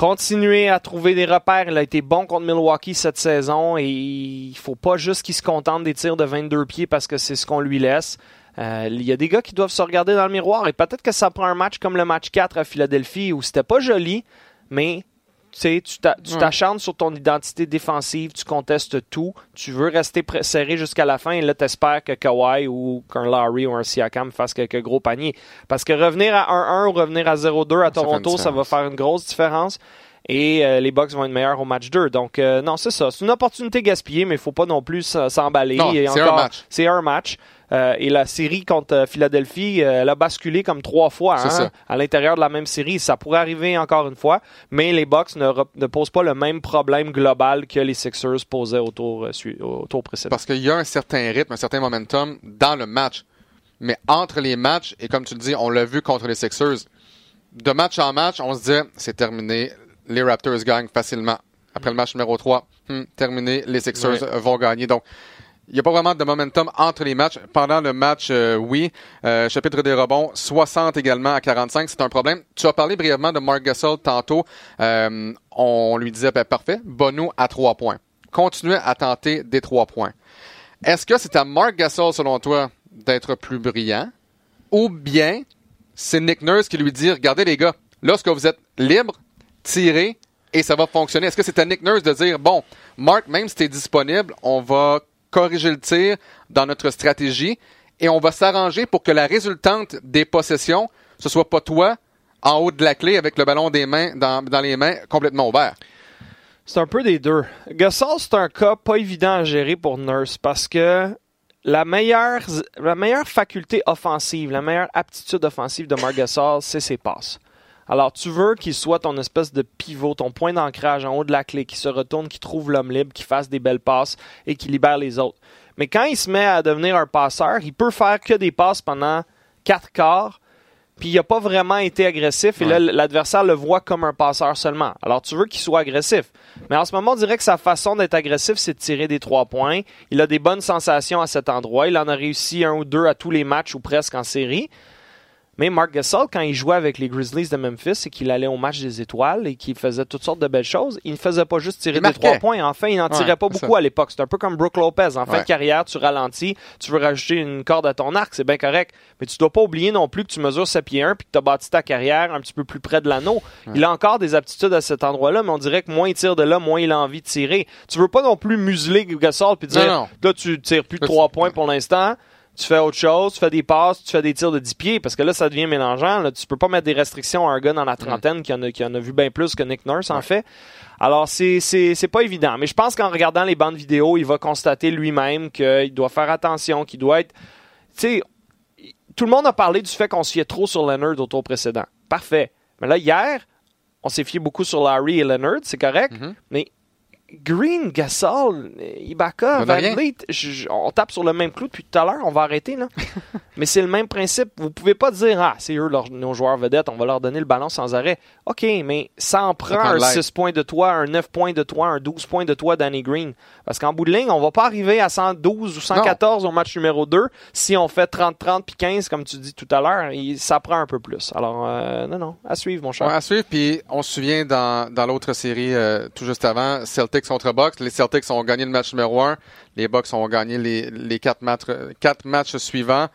Speaker 2: continuer à trouver des repères. Il a été bon contre Milwaukee cette saison et il faut pas juste qu'il se contente des tirs de 22 pieds parce que c'est ce qu'on lui laisse. Euh, Il y a des gars qui doivent se regarder dans le miroir et peut-être que ça prend un match comme le match 4 à Philadelphie où c'était pas joli, mais tu
Speaker 1: Ouais.
Speaker 2: t'acharnes sur ton identité défensive, tu contestes tout, tu veux rester serré jusqu'à la fin et là, t'espères que Kawhi ou qu'un Larry ou un Siakam fassent quelques gros paniers. Parce que revenir à 1-1 ou revenir à 0-2 à
Speaker 1: Ça
Speaker 2: Toronto, ça va
Speaker 1: différence.
Speaker 2: faire une grosse différence. Et euh, les Bucks vont être meilleurs au match 2. Donc, euh, non, c'est ça. C'est une opportunité gaspillée, mais il faut pas non plus s'emballer.
Speaker 1: C'est
Speaker 2: encore,
Speaker 1: un match.
Speaker 2: C'est un match. Euh, et la série contre euh, Philadelphie, euh, elle a basculé comme trois fois hein, à l'intérieur de la même série. Ça pourrait arriver encore une fois, mais les Bucks ne, posent pas le même problème global que les Sixers posaient au tour, sui- au tour précédent.
Speaker 1: Parce qu'il y a un certain rythme, un certain momentum dans le match. Mais entre les matchs, et comme tu le dis, on l'a vu contre les Sixers, de match en match, on se dit, c'est terminé, les Raptors gagnent facilement. Après le match numéro 3, hmm, terminé, les Sixers vont gagner. Donc, il n'y a pas vraiment de momentum entre les matchs. Pendant le match, euh, oui. Euh, chapitre des rebonds, 60 également à 45, c'est un problème. Tu as parlé brièvement de Mark Gasol tantôt. Euh, on lui disait, ben, parfait, Bono à 3 points. Continuez à tenter des 3 points. Est-ce que c'est à Mark Gasol, selon toi, d'être plus brillant? Ou bien c'est Nick Nurse qui lui dit, regardez les gars, lorsque vous êtes libre, tirez et ça va fonctionner? Est-ce que c'est à Nick Nurse de dire, bon, Mark, même si tu es disponible, on va corriger le tir dans notre stratégie et on va s'arranger pour que la résultante des possessions, ce soit pas toi en haut de la clé avec le ballon des mains dans, dans les mains complètement ouvert.
Speaker 2: C'est un peu des deux. Gasol, c'est un cas pas évident à gérer pour Nurse parce que la meilleure, la meilleure faculté offensive, la meilleure aptitude offensive de Marc Gasol, c'est ses passes. Alors, tu veux qu'il soit ton espèce de pivot, ton point d'ancrage en haut de la clé, qui se retourne, qui trouve l'homme libre, qui fasse des belles passes et qui libère les autres. Mais quand il se met à devenir un passeur, il peut faire que des passes pendant quatre quarts, puis il n'a pas vraiment été agressif, et là, l'adversaire le voit comme un passeur seulement. Alors, tu veux qu'il soit agressif. Mais en ce moment, on dirait que sa façon d'être agressif, c'est de tirer des trois points. Il a des bonnes sensations à cet endroit. Il en a réussi un ou deux à tous les matchs ou presque en série. Mais Mark Gasol, quand il jouait avec les Grizzlies de Memphis et qu'il allait au match des étoiles et qu'il faisait toutes sortes de belles choses, il ne faisait pas juste tirer des trois points. Enfin, il n'en
Speaker 1: Ouais,
Speaker 2: tirait pas beaucoup
Speaker 1: ça.
Speaker 2: à l'époque. C'est un peu comme Brooke Lopez. En fin de carrière, tu ralentis, tu veux rajouter une corde à ton arc, c'est bien correct. Mais tu dois pas oublier non plus que tu mesures 7 pieds 1 puis que tu as bâti ta carrière un petit peu plus près de l'anneau. Il a encore des aptitudes à cet endroit-là, mais on dirait que moins il tire de là, moins il a envie de tirer. Tu veux pas non plus museler Gasol puis dire,
Speaker 1: Non, non.
Speaker 2: là, tu tires plus de
Speaker 1: Là, tu-
Speaker 2: 3 points pour l'instant. Tu fais autre chose, tu fais des passes, tu fais des tirs de 10 pieds, parce que là, ça devient mélangeant. Là. Tu peux pas mettre des restrictions à un gars dans la trentaine qui, en a, qui en a vu bien plus que Nick Nurse, en fait. Alors, c'est, c'est, c'est pas évident. Mais je pense qu'en regardant les bandes vidéo, il va constater lui-même qu'il doit faire attention, qu'il doit être... Tu sais, tout le monde a parlé du fait qu'on se fiait trop sur Leonard au tour précédent. Parfait. Mais là, hier, on s'est fié beaucoup sur Larry et Leonard, c'est correct.
Speaker 1: Mhm.
Speaker 2: Mais Green, Gasol, Ibaka, Van. Vliet, on tape sur le même clou depuis tout à l'heure, on va arrêter là. [LAUGHS] Mais c'est le même principe. Vous pouvez pas dire ah c'est eux leur- nos joueurs vedettes, on va leur donner le ballon sans arrêt. Ok, mais ça en prend un
Speaker 1: de l'aide.
Speaker 2: 6 points de toi, un 9 points de toi, un 12 points de toi, Danny Green. Parce qu'en bout de ligne, on va pas arriver à 112 ou 114 au match numéro 2 si on fait 30-30 puis 15 comme tu dis tout à l'heure. Ça prend un peu plus. Alors euh, non non, à suivre mon cher.
Speaker 1: Ouais, à suivre. Puis on se souvient dans, dans l'autre série euh, tout juste avant, Celtics contre Bucks. Les Celtics ont gagné le match numéro 1. Les Bucks ont gagné les, les quatre, matchs, quatre matchs suivants.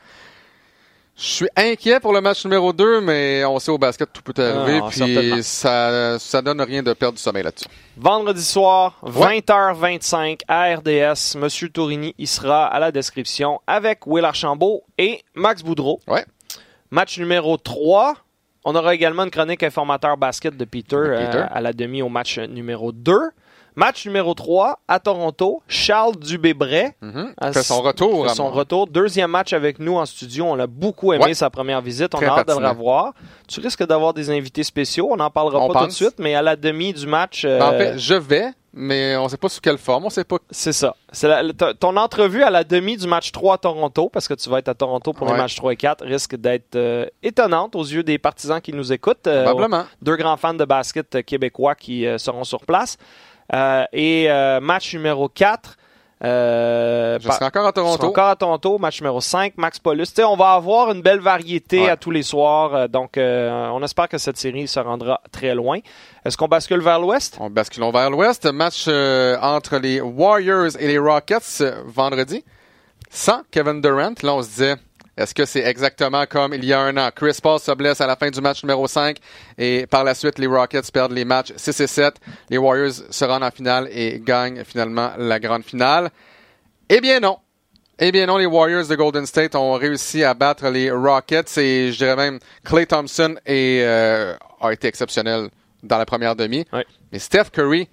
Speaker 1: Je suis inquiet pour le match numéro 2, mais on sait au basket tout peut arriver.
Speaker 2: Ah,
Speaker 1: puis ça, ça donne rien de perdre du sommeil là-dessus.
Speaker 2: Vendredi soir,
Speaker 1: Ouais.
Speaker 2: 20h25 à RDS. Monsieur Tourigny y sera à la description avec Will Archambault et Max Boudreau.
Speaker 1: Ouais.
Speaker 2: Match numéro 3. On aura également une chronique informateur basket de Peter,
Speaker 1: De Peter.
Speaker 2: euh, à la demi au match numéro 2. Match numéro 3 à Toronto. Charles Dubébret
Speaker 1: Mhm.
Speaker 2: Ah,
Speaker 1: Fait son retour.
Speaker 2: fait son retour. Deuxième match avec nous en studio. On l'a beaucoup aimé
Speaker 1: Ouais.
Speaker 2: sa première visite. On
Speaker 1: Très
Speaker 2: a hâte de le revoir. Tu risques d'avoir des invités spéciaux. On n'en parlera
Speaker 1: On
Speaker 2: pas tout de suite, mais à la demi du match. euh,
Speaker 1: Ben, En fait, je vais, mais on sait pas sous quelle forme. On sait pas.
Speaker 2: c'est ça. C'est ton entrevue à la demi du match 3 à Toronto, parce que tu vas être à Toronto pour les
Speaker 1: Ouais.
Speaker 2: matchs 3 et 4, risque d'être euh, étonnante aux yeux des partisans qui nous écoutent. Euh,
Speaker 1: Probablement.
Speaker 2: deux grands fans de basket québécois qui euh, seront sur place. Euh, et euh, match numéro 4. Euh,
Speaker 1: Je serai encore à Toronto.
Speaker 2: encore à Toronto, match numéro 5, Max Paulus. On va avoir une belle variété
Speaker 1: Ouais.
Speaker 2: à tous les soirs. euh, donc, euh, on espère que cette série se rendra très loin. Est-ce qu'on bascule vers l'ouest?
Speaker 1: On basculons vers l'ouest. Match entre les Warriors et les Rockets vendredi. Sans Kevin Durant. Là, on se disait, est-ce que c'est exactement comme il y a un an? Chris Paul se blesse à la fin du match numéro 5 et par la suite, les Rockets perdent les matchs 6 et 7. Les Warriors se rendent en finale et gagnent finalement la grande finale. Eh bien non. Eh bien non, les Warriors de Golden State ont réussi à battre les Rockets et je dirais même Clay Thompson est, euh, a été exceptionnel dans la première demi.
Speaker 2: Ouais.
Speaker 1: Mais Steph Curry,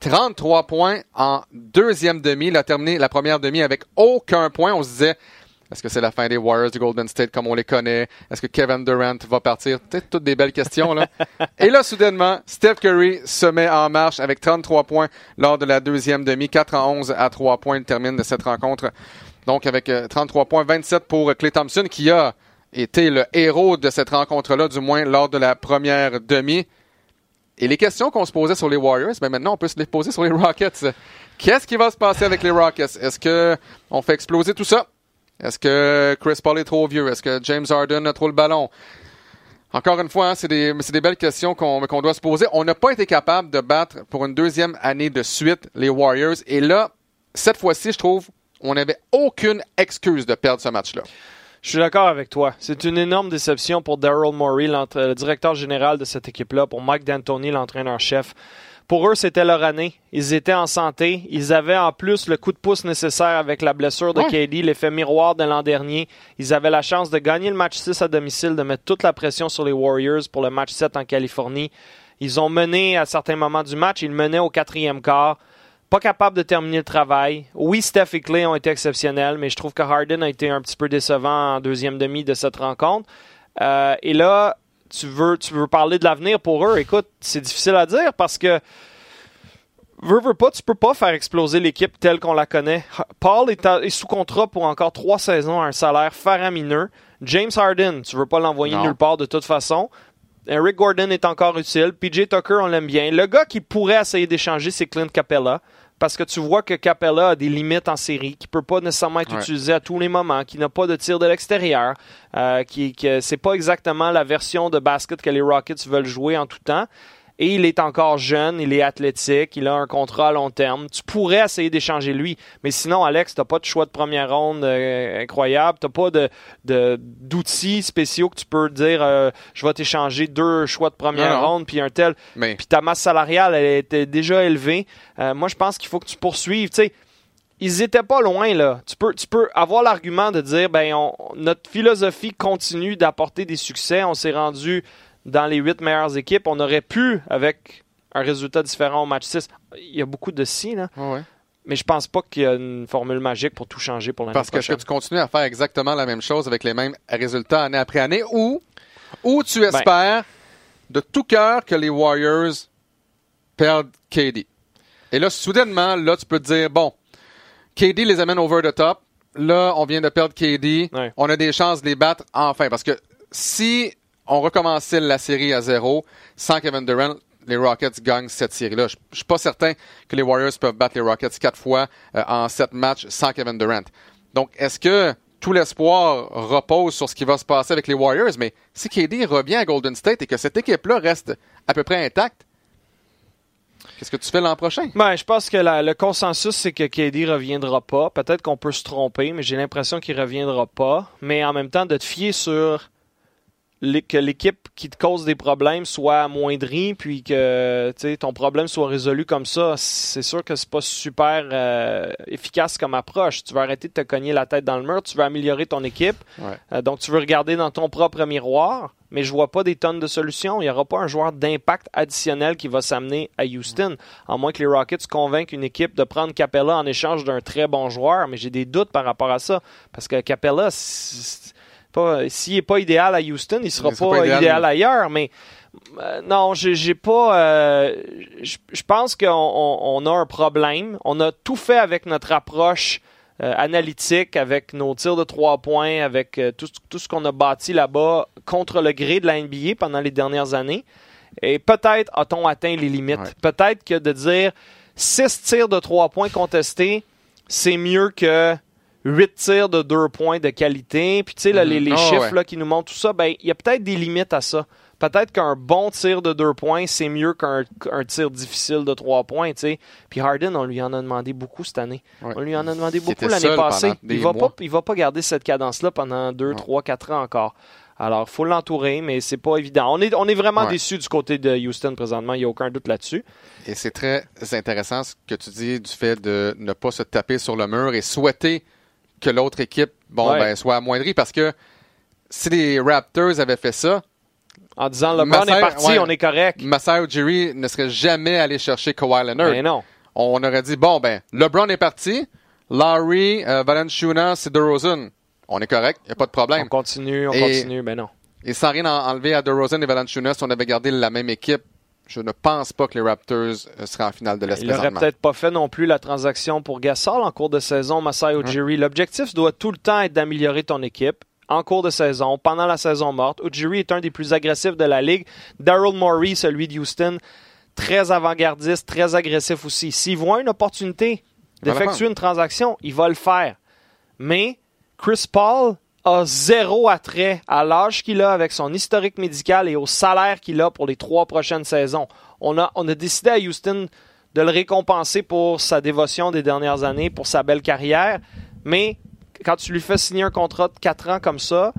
Speaker 1: 33 points en deuxième demi. Il a terminé la première demi avec aucun point. On se disait, Est-ce que c'est la fin des Warriors du Golden State comme on les connaît? Est-ce que Kevin Durant va partir? Peut-être toutes des belles questions, là. [LAUGHS] Et là, soudainement, Steph Curry se met en marche avec 33 points lors de la deuxième demi. 4 en 11 à 3 points. Il termine de cette rencontre. Donc, avec 33 points, 27 pour Clay Thompson, qui a été le héros de cette rencontre-là, du moins lors de la première demi. Et les questions qu'on se posait sur les Warriors, ben maintenant on peut se les poser sur les Rockets. Qu'est-ce qui va se passer avec les Rockets? Est-ce que on fait exploser tout ça? Est-ce que Chris Paul est trop vieux? Est-ce que James Harden a trop le ballon? Encore une fois, hein, c'est des, belles questions qu'on doit se poser. On n'a pas été capable de battre pour une deuxième année de suite les Warriors. Et là, cette fois-ci, je trouve, on n'avait aucune excuse de perdre ce match-là.
Speaker 2: Je suis d'accord avec toi. C'est une énorme déception pour Daryl Morey, le directeur général de cette équipe-là, pour Mike D'Antoni, l'entraîneur-chef. Pour eux, c'était leur année. Ils étaient en santé. Ils avaient en plus le coup de pouce nécessaire avec la blessure de KD, l'effet miroir de l'an dernier. Ils avaient la chance de gagner le match 6 à domicile, de mettre toute la pression sur les Warriors pour le match 7 en Californie. Ils ont mené à certains moments du match. Ils menaient au quatrième quart. Pas capable de terminer le travail. Oui, Steph et Clay ont été exceptionnels, mais je trouve que Harden a été un petit peu décevant en deuxième demi de cette rencontre. Euh, et là, tu veux, tu veux parler de l'avenir pour eux, écoute, c'est difficile à dire parce que veux, veux pas, tu peux pas faire exploser l'équipe telle qu'on la connaît. Paul est, sous contrat pour encore trois saisons à un salaire faramineux. James Harden, tu veux pas l'envoyer nulle part de toute façon. Eric Gordon est encore utile. PJ Tucker, on l'aime bien. Le gars qui pourrait essayer d'échanger, c'est Clint Capella parce que tu vois que Capella a des limites en série, qui peut pas nécessairement être utilisé à tous les moments, qui n'a pas de tir de l'extérieur, euh, qui, que c'est pas exactement la version de basket que les Rockets veulent jouer en tout temps et il est encore jeune, il est athlétique, il a un contrat à long terme. Tu pourrais essayer d'échanger lui, mais sinon, Alex, t'as pas de choix de première ronde euh, incroyable, t'as pas de, d'outils spéciaux que tu peux dire, euh, je vais t'échanger deux choix de première ronde puis un tel. Puis ta masse salariale, elle était déjà élevée. Euh, moi, je pense qu'il faut que tu poursuives. Tu sais, ils étaient pas loin là. Tu peux, tu peux avoir l'argument de dire ben notre philosophie continue d'apporter des succès. On s'est rendu dans les huit meilleures équipes. On aurait pu, avec un résultat différent au match 6, il y a beaucoup de si, là. Mais je pense pas qu'il y a une formule magique pour tout changer pour l'année
Speaker 1: Parce que, tu continues à faire exactement la même chose avec les mêmes résultats année après année ou, ou tu ben. espères de tout cœur que les Warriors perdent KD. Et là, soudainement, là, tu peux te dire, bon, KD les amène over the top. Là, on vient de perdre KD. On a des chances de les battre enfin. Parce que si on recommençait la série à zéro sans Kevin Durant. Les Rockets gagnent cette série-là. Je, ne suis pas certain que les Warriors peuvent battre les Rockets quatre fois euh, en sept matchs sans Kevin Durant. Donc, est-ce que tout l'espoir repose sur ce qui va se passer avec les Warriors? Mais si KD revient à Golden State et que cette équipe-là reste à peu près intacte, Qu'est-ce que tu fais l'an prochain?
Speaker 2: Ben, je pense que le consensus, c'est que KD reviendra pas. Peut-être qu'on peut se tromper, mais j'ai l'impression qu'il reviendra pas. Mais en même temps, de te fier sur que l'équipe qui te cause des problèmes soit amoindrie, puis que ton problème soit résolu comme ça, c'est sûr que c'est pas super euh, efficace comme approche. Tu veux arrêter de te cogner la tête dans le mur, tu veux améliorer ton équipe, euh, donc tu veux regarder dans ton propre miroir, mais je vois pas des tonnes de solutions. Il n'y aura pas un joueur d'impact additionnel qui va s'amener à Houston, à moins que les Rockets convainquent une équipe de prendre Capella en échange d'un très bon joueur, mais j'ai des doutes par rapport à ça, parce que Capella, s'il n'est pas idéal à Houston, il sera pas, pas, idéal, ailleurs. Mais euh, non, j'ai pas. Euh, je pense qu'on a un problème. On a tout fait avec notre approche euh, analytique, avec nos tirs de trois points, avec tout, tout, ce qu'on a bâti là-bas contre le gré de la NBA pendant les dernières années. Et peut-être a-t-on atteint les limites. Peut-être que de dire six tirs de trois points contestés, c'est mieux que 8 tirs de 2 points de qualité. Puis, tu sais, les, les ah, chiffres là, qui nous montrent tout ça, ben, il y a peut-être des limites à ça. Peut-être qu'un bon tir de 2 points, c'est mieux qu'un tir difficile de 3 points, tu sais. Puis Harden, on lui en a demandé beaucoup cette année. On lui en a demandé beaucoup l'année passée. Il va, pas, il va pas garder cette cadence-là pendant 2, 3, 4 ans encore. Alors, il faut l'entourer, mais c'est pas évident. On est, on est vraiment déçus du côté de Houston présentement, il n'y a aucun doute là-dessus.
Speaker 1: Et c'est très intéressant ce que tu dis du fait de ne pas se taper sur le mur et souhaiter que l'autre équipe bon, ben, soit amoindrie parce que si les Raptors avaient fait ça,
Speaker 2: en disant LeBron est parti, on est correct.
Speaker 1: Masai Ujiri ne serait jamais allé chercher Kawhi Leonard.
Speaker 2: Ben non.
Speaker 1: On aurait dit bon ben LeBron est parti, Larry, euh, Valanciunas, c'est DeRozan. on est correct, il n'y a pas de problème.
Speaker 2: On continue, on continue, mais non.
Speaker 1: Et sans rien enlever à DeRozan et Valanciunas, si on avait gardé la même équipe, je ne pense pas que les Raptors euh, seraient en finale de l'Est
Speaker 2: Il n'aurait peut-être pas fait non plus la transaction pour Gasol en cours de saison, Masai Ujiri. L'objectif doit tout le temps être d'améliorer ton équipe en cours de saison, pendant la saison morte. Ujiri est un des plus agressifs de la ligue. Daryl Morey, celui de Houston, très avant-gardiste, très agressif aussi. S'il voit une opportunité d'effectuer une transaction, il va le faire. Mais Chris Paul a zéro attrait à l'âge qu'il a avec son historique médical et au salaire qu'il a pour les trois prochaines saisons. On a, on a décidé à Houston de le récompenser pour sa dévotion des dernières années, pour sa belle carrière, mais quand tu lui fais signer un contrat de 4 ans comme ça,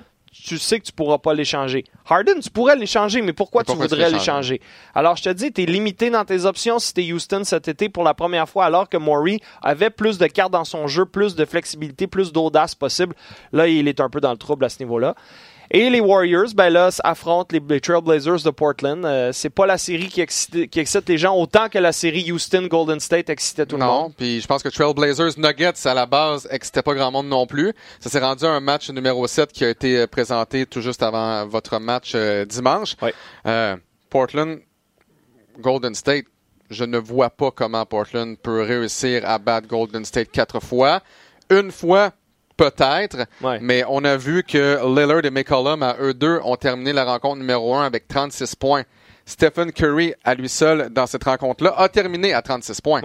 Speaker 2: tu sais que tu pourras pas l'échanger. Harden, tu pourrais l'échanger, mais pourquoi, tu voudrais l'échanger? Alors, je te dis, tu es limité dans tes options si tu es Houston cet été pour la première fois, alors que Maury avait plus de cartes dans son jeu, plus de flexibilité, plus d'audace possible. Là, il est un peu dans le trouble à ce niveau-là. Et les Warriors, ben là, affrontent les, Trailblazers de Portland. Euh, c'est pas la série qui excite, les gens autant que la série Houston Golden State excitait tout le monde.
Speaker 1: Non, puis je pense que Trailblazers Nuggets à la base excitait pas grand monde non plus. Ça s'est rendu à un match numéro 7 qui a été euh, présenté tout juste avant votre match euh, dimanche. Portland Golden State, je ne vois pas comment Portland peut réussir à battre Golden State quatre fois. Une fois, peut-être, mais on a vu que Lillard et McCollum, à eux deux, ont terminé la rencontre numéro 1 avec 36 points. Stephen Curry, à lui seul, dans cette rencontre-là, a terminé à 36 points.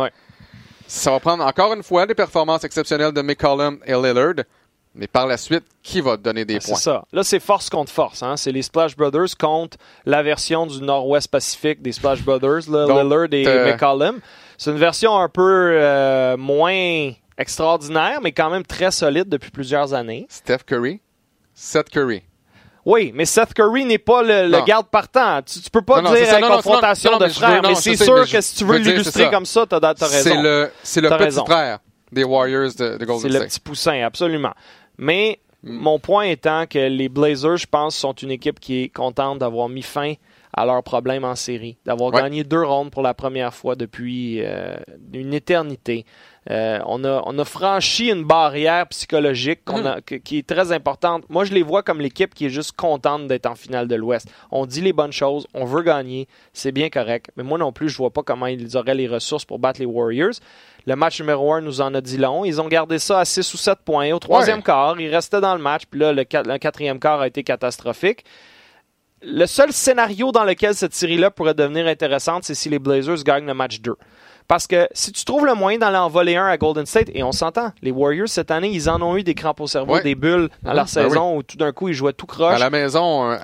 Speaker 1: Ça va prendre encore une fois des performances exceptionnelles de McCollum et Lillard. Mais par la suite, qui va donner des points?
Speaker 2: C'est ça. Là, c'est force contre force. Hein? C'est les Splash Brothers contre la version du Nord-Ouest Pacifique des Splash Brothers, Lillard et euh, McCollum. C'est une version un peu euh, moins extraordinaire, mais quand même très solide depuis plusieurs années.
Speaker 1: Steph Curry, Seth Curry.
Speaker 2: Oui, mais Seth Curry n'est pas le, garde partant. Tu, tu peux pas dire non, confrontation de frères, mais, c'est sûr que si tu veux l'illustrer comme ça, tu as, raison.
Speaker 1: C'est le, le petit frère des Warriors de, de Golden State.
Speaker 2: C'est le petit poussin, absolument. Mais mm. mon point étant que les Blazers, je pense, sont une équipe qui est contente d'avoir mis fin à leurs problèmes en série, d'avoir gagné deux rondes pour la première fois depuis euh, une éternité. Euh, on, a, on a franchi une barrière psychologique mm. qui est très importante. Moi, je les vois comme l'équipe qui est juste contente d'être en finale de l'Ouest. On dit les bonnes choses, on veut gagner, c'est bien correct. Mais moi non plus, je vois pas comment ils auraient les ressources pour battre les Warriors. Le match numéro 1 nous en a dit long. Ils ont gardé ça à 6 ou 7 points. Au troisième quart, ils restaient dans le match. Puis là, le, le quatrième quart a été catastrophique. Le seul scénario dans lequel cette série-là pourrait devenir intéressante, c'est si les Blazers gagnent le match 2. Parce que si tu trouves le moyen d'aller en voler un à Golden State, et on s'entend, les Warriors cette année, ils en ont eu des crampes au cerveau, des bulles dans leur ben saison où tout d'un coup ils jouaient tout croche. À
Speaker 1: la maison,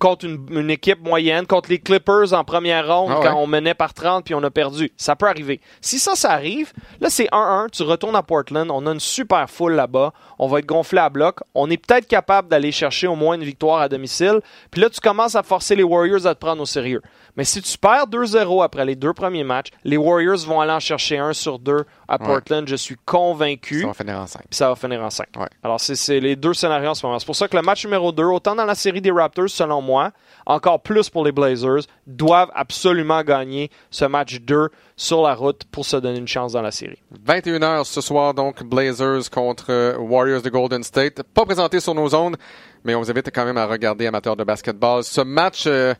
Speaker 2: contre une, équipe moyenne, contre les Clippers en première ronde ah quand on menait par 30 puis on a perdu. Ça peut arriver. Si ça, ça arrive, là c'est 1-1, tu retournes à Portland, on a une super foule là-bas, on va être gonflé à bloc, on est peut-être capable d'aller chercher au moins une victoire à domicile, puis là tu commences à forcer les Warriors à te prendre au sérieux. Mais si tu perds 2-0 après les deux premiers matchs, les Warriors vont aller en chercher un sur deux à Portland. Je suis convaincu.
Speaker 1: Ça va finir en 5.
Speaker 2: ça va finir en 5. Alors, c'est les deux scénarios en ce moment. C'est pour ça que le match numéro 2, autant dans la série des Raptors, selon moi, encore plus pour les Blazers, doivent absolument gagner ce match 2 sur la route pour se donner une chance dans la série.
Speaker 1: 21h ce soir, donc, Blazers contre Warriors de Golden State. Pas présenté sur nos zones, mais on vous invite quand même à regarder, amateurs de basketball. Ce match... Euh,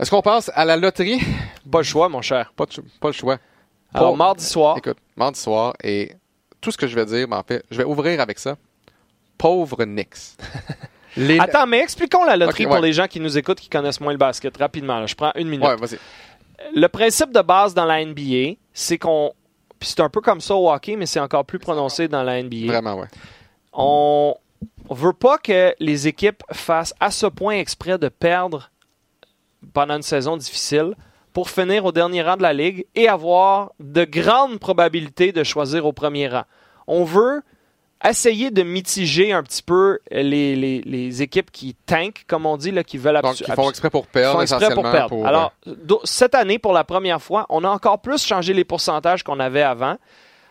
Speaker 1: est-ce qu'on passe à la loterie?
Speaker 2: Pas le choix, mon cher.
Speaker 1: Pas, pas le choix.
Speaker 2: Alors, mardi soir.
Speaker 1: Écoute, mardi soir, et tout ce que je vais dire, en fait, je vais ouvrir avec ça. Pauvre Knicks. [LAUGHS]
Speaker 2: Attends, mais expliquons la loterie pour les gens qui nous écoutent, qui connaissent moins le basket. Rapidement, je prends une minute.
Speaker 1: Ouais, vas-y.
Speaker 2: Le principe de base dans la NBA, c'est qu'on. Puis c'est un peu comme ça au hockey, mais c'est encore plus prononcé dans la NBA.
Speaker 1: Vraiment, ouais.
Speaker 2: On veut pas que les équipes fassent à ce point exprès de perdre pendant une saison difficile pour finir au dernier rang de la ligue et avoir de grandes probabilités de choisir au premier rang. On veut essayer de mitiger un petit peu les, les, équipes qui tankent, comme on dit, là, qui veulent
Speaker 1: Donc, qui font exprès pour perdre, exprès pour perdre.
Speaker 2: Alors, cette année, pour la première fois, on a encore plus changé les pourcentages qu'on avait avant.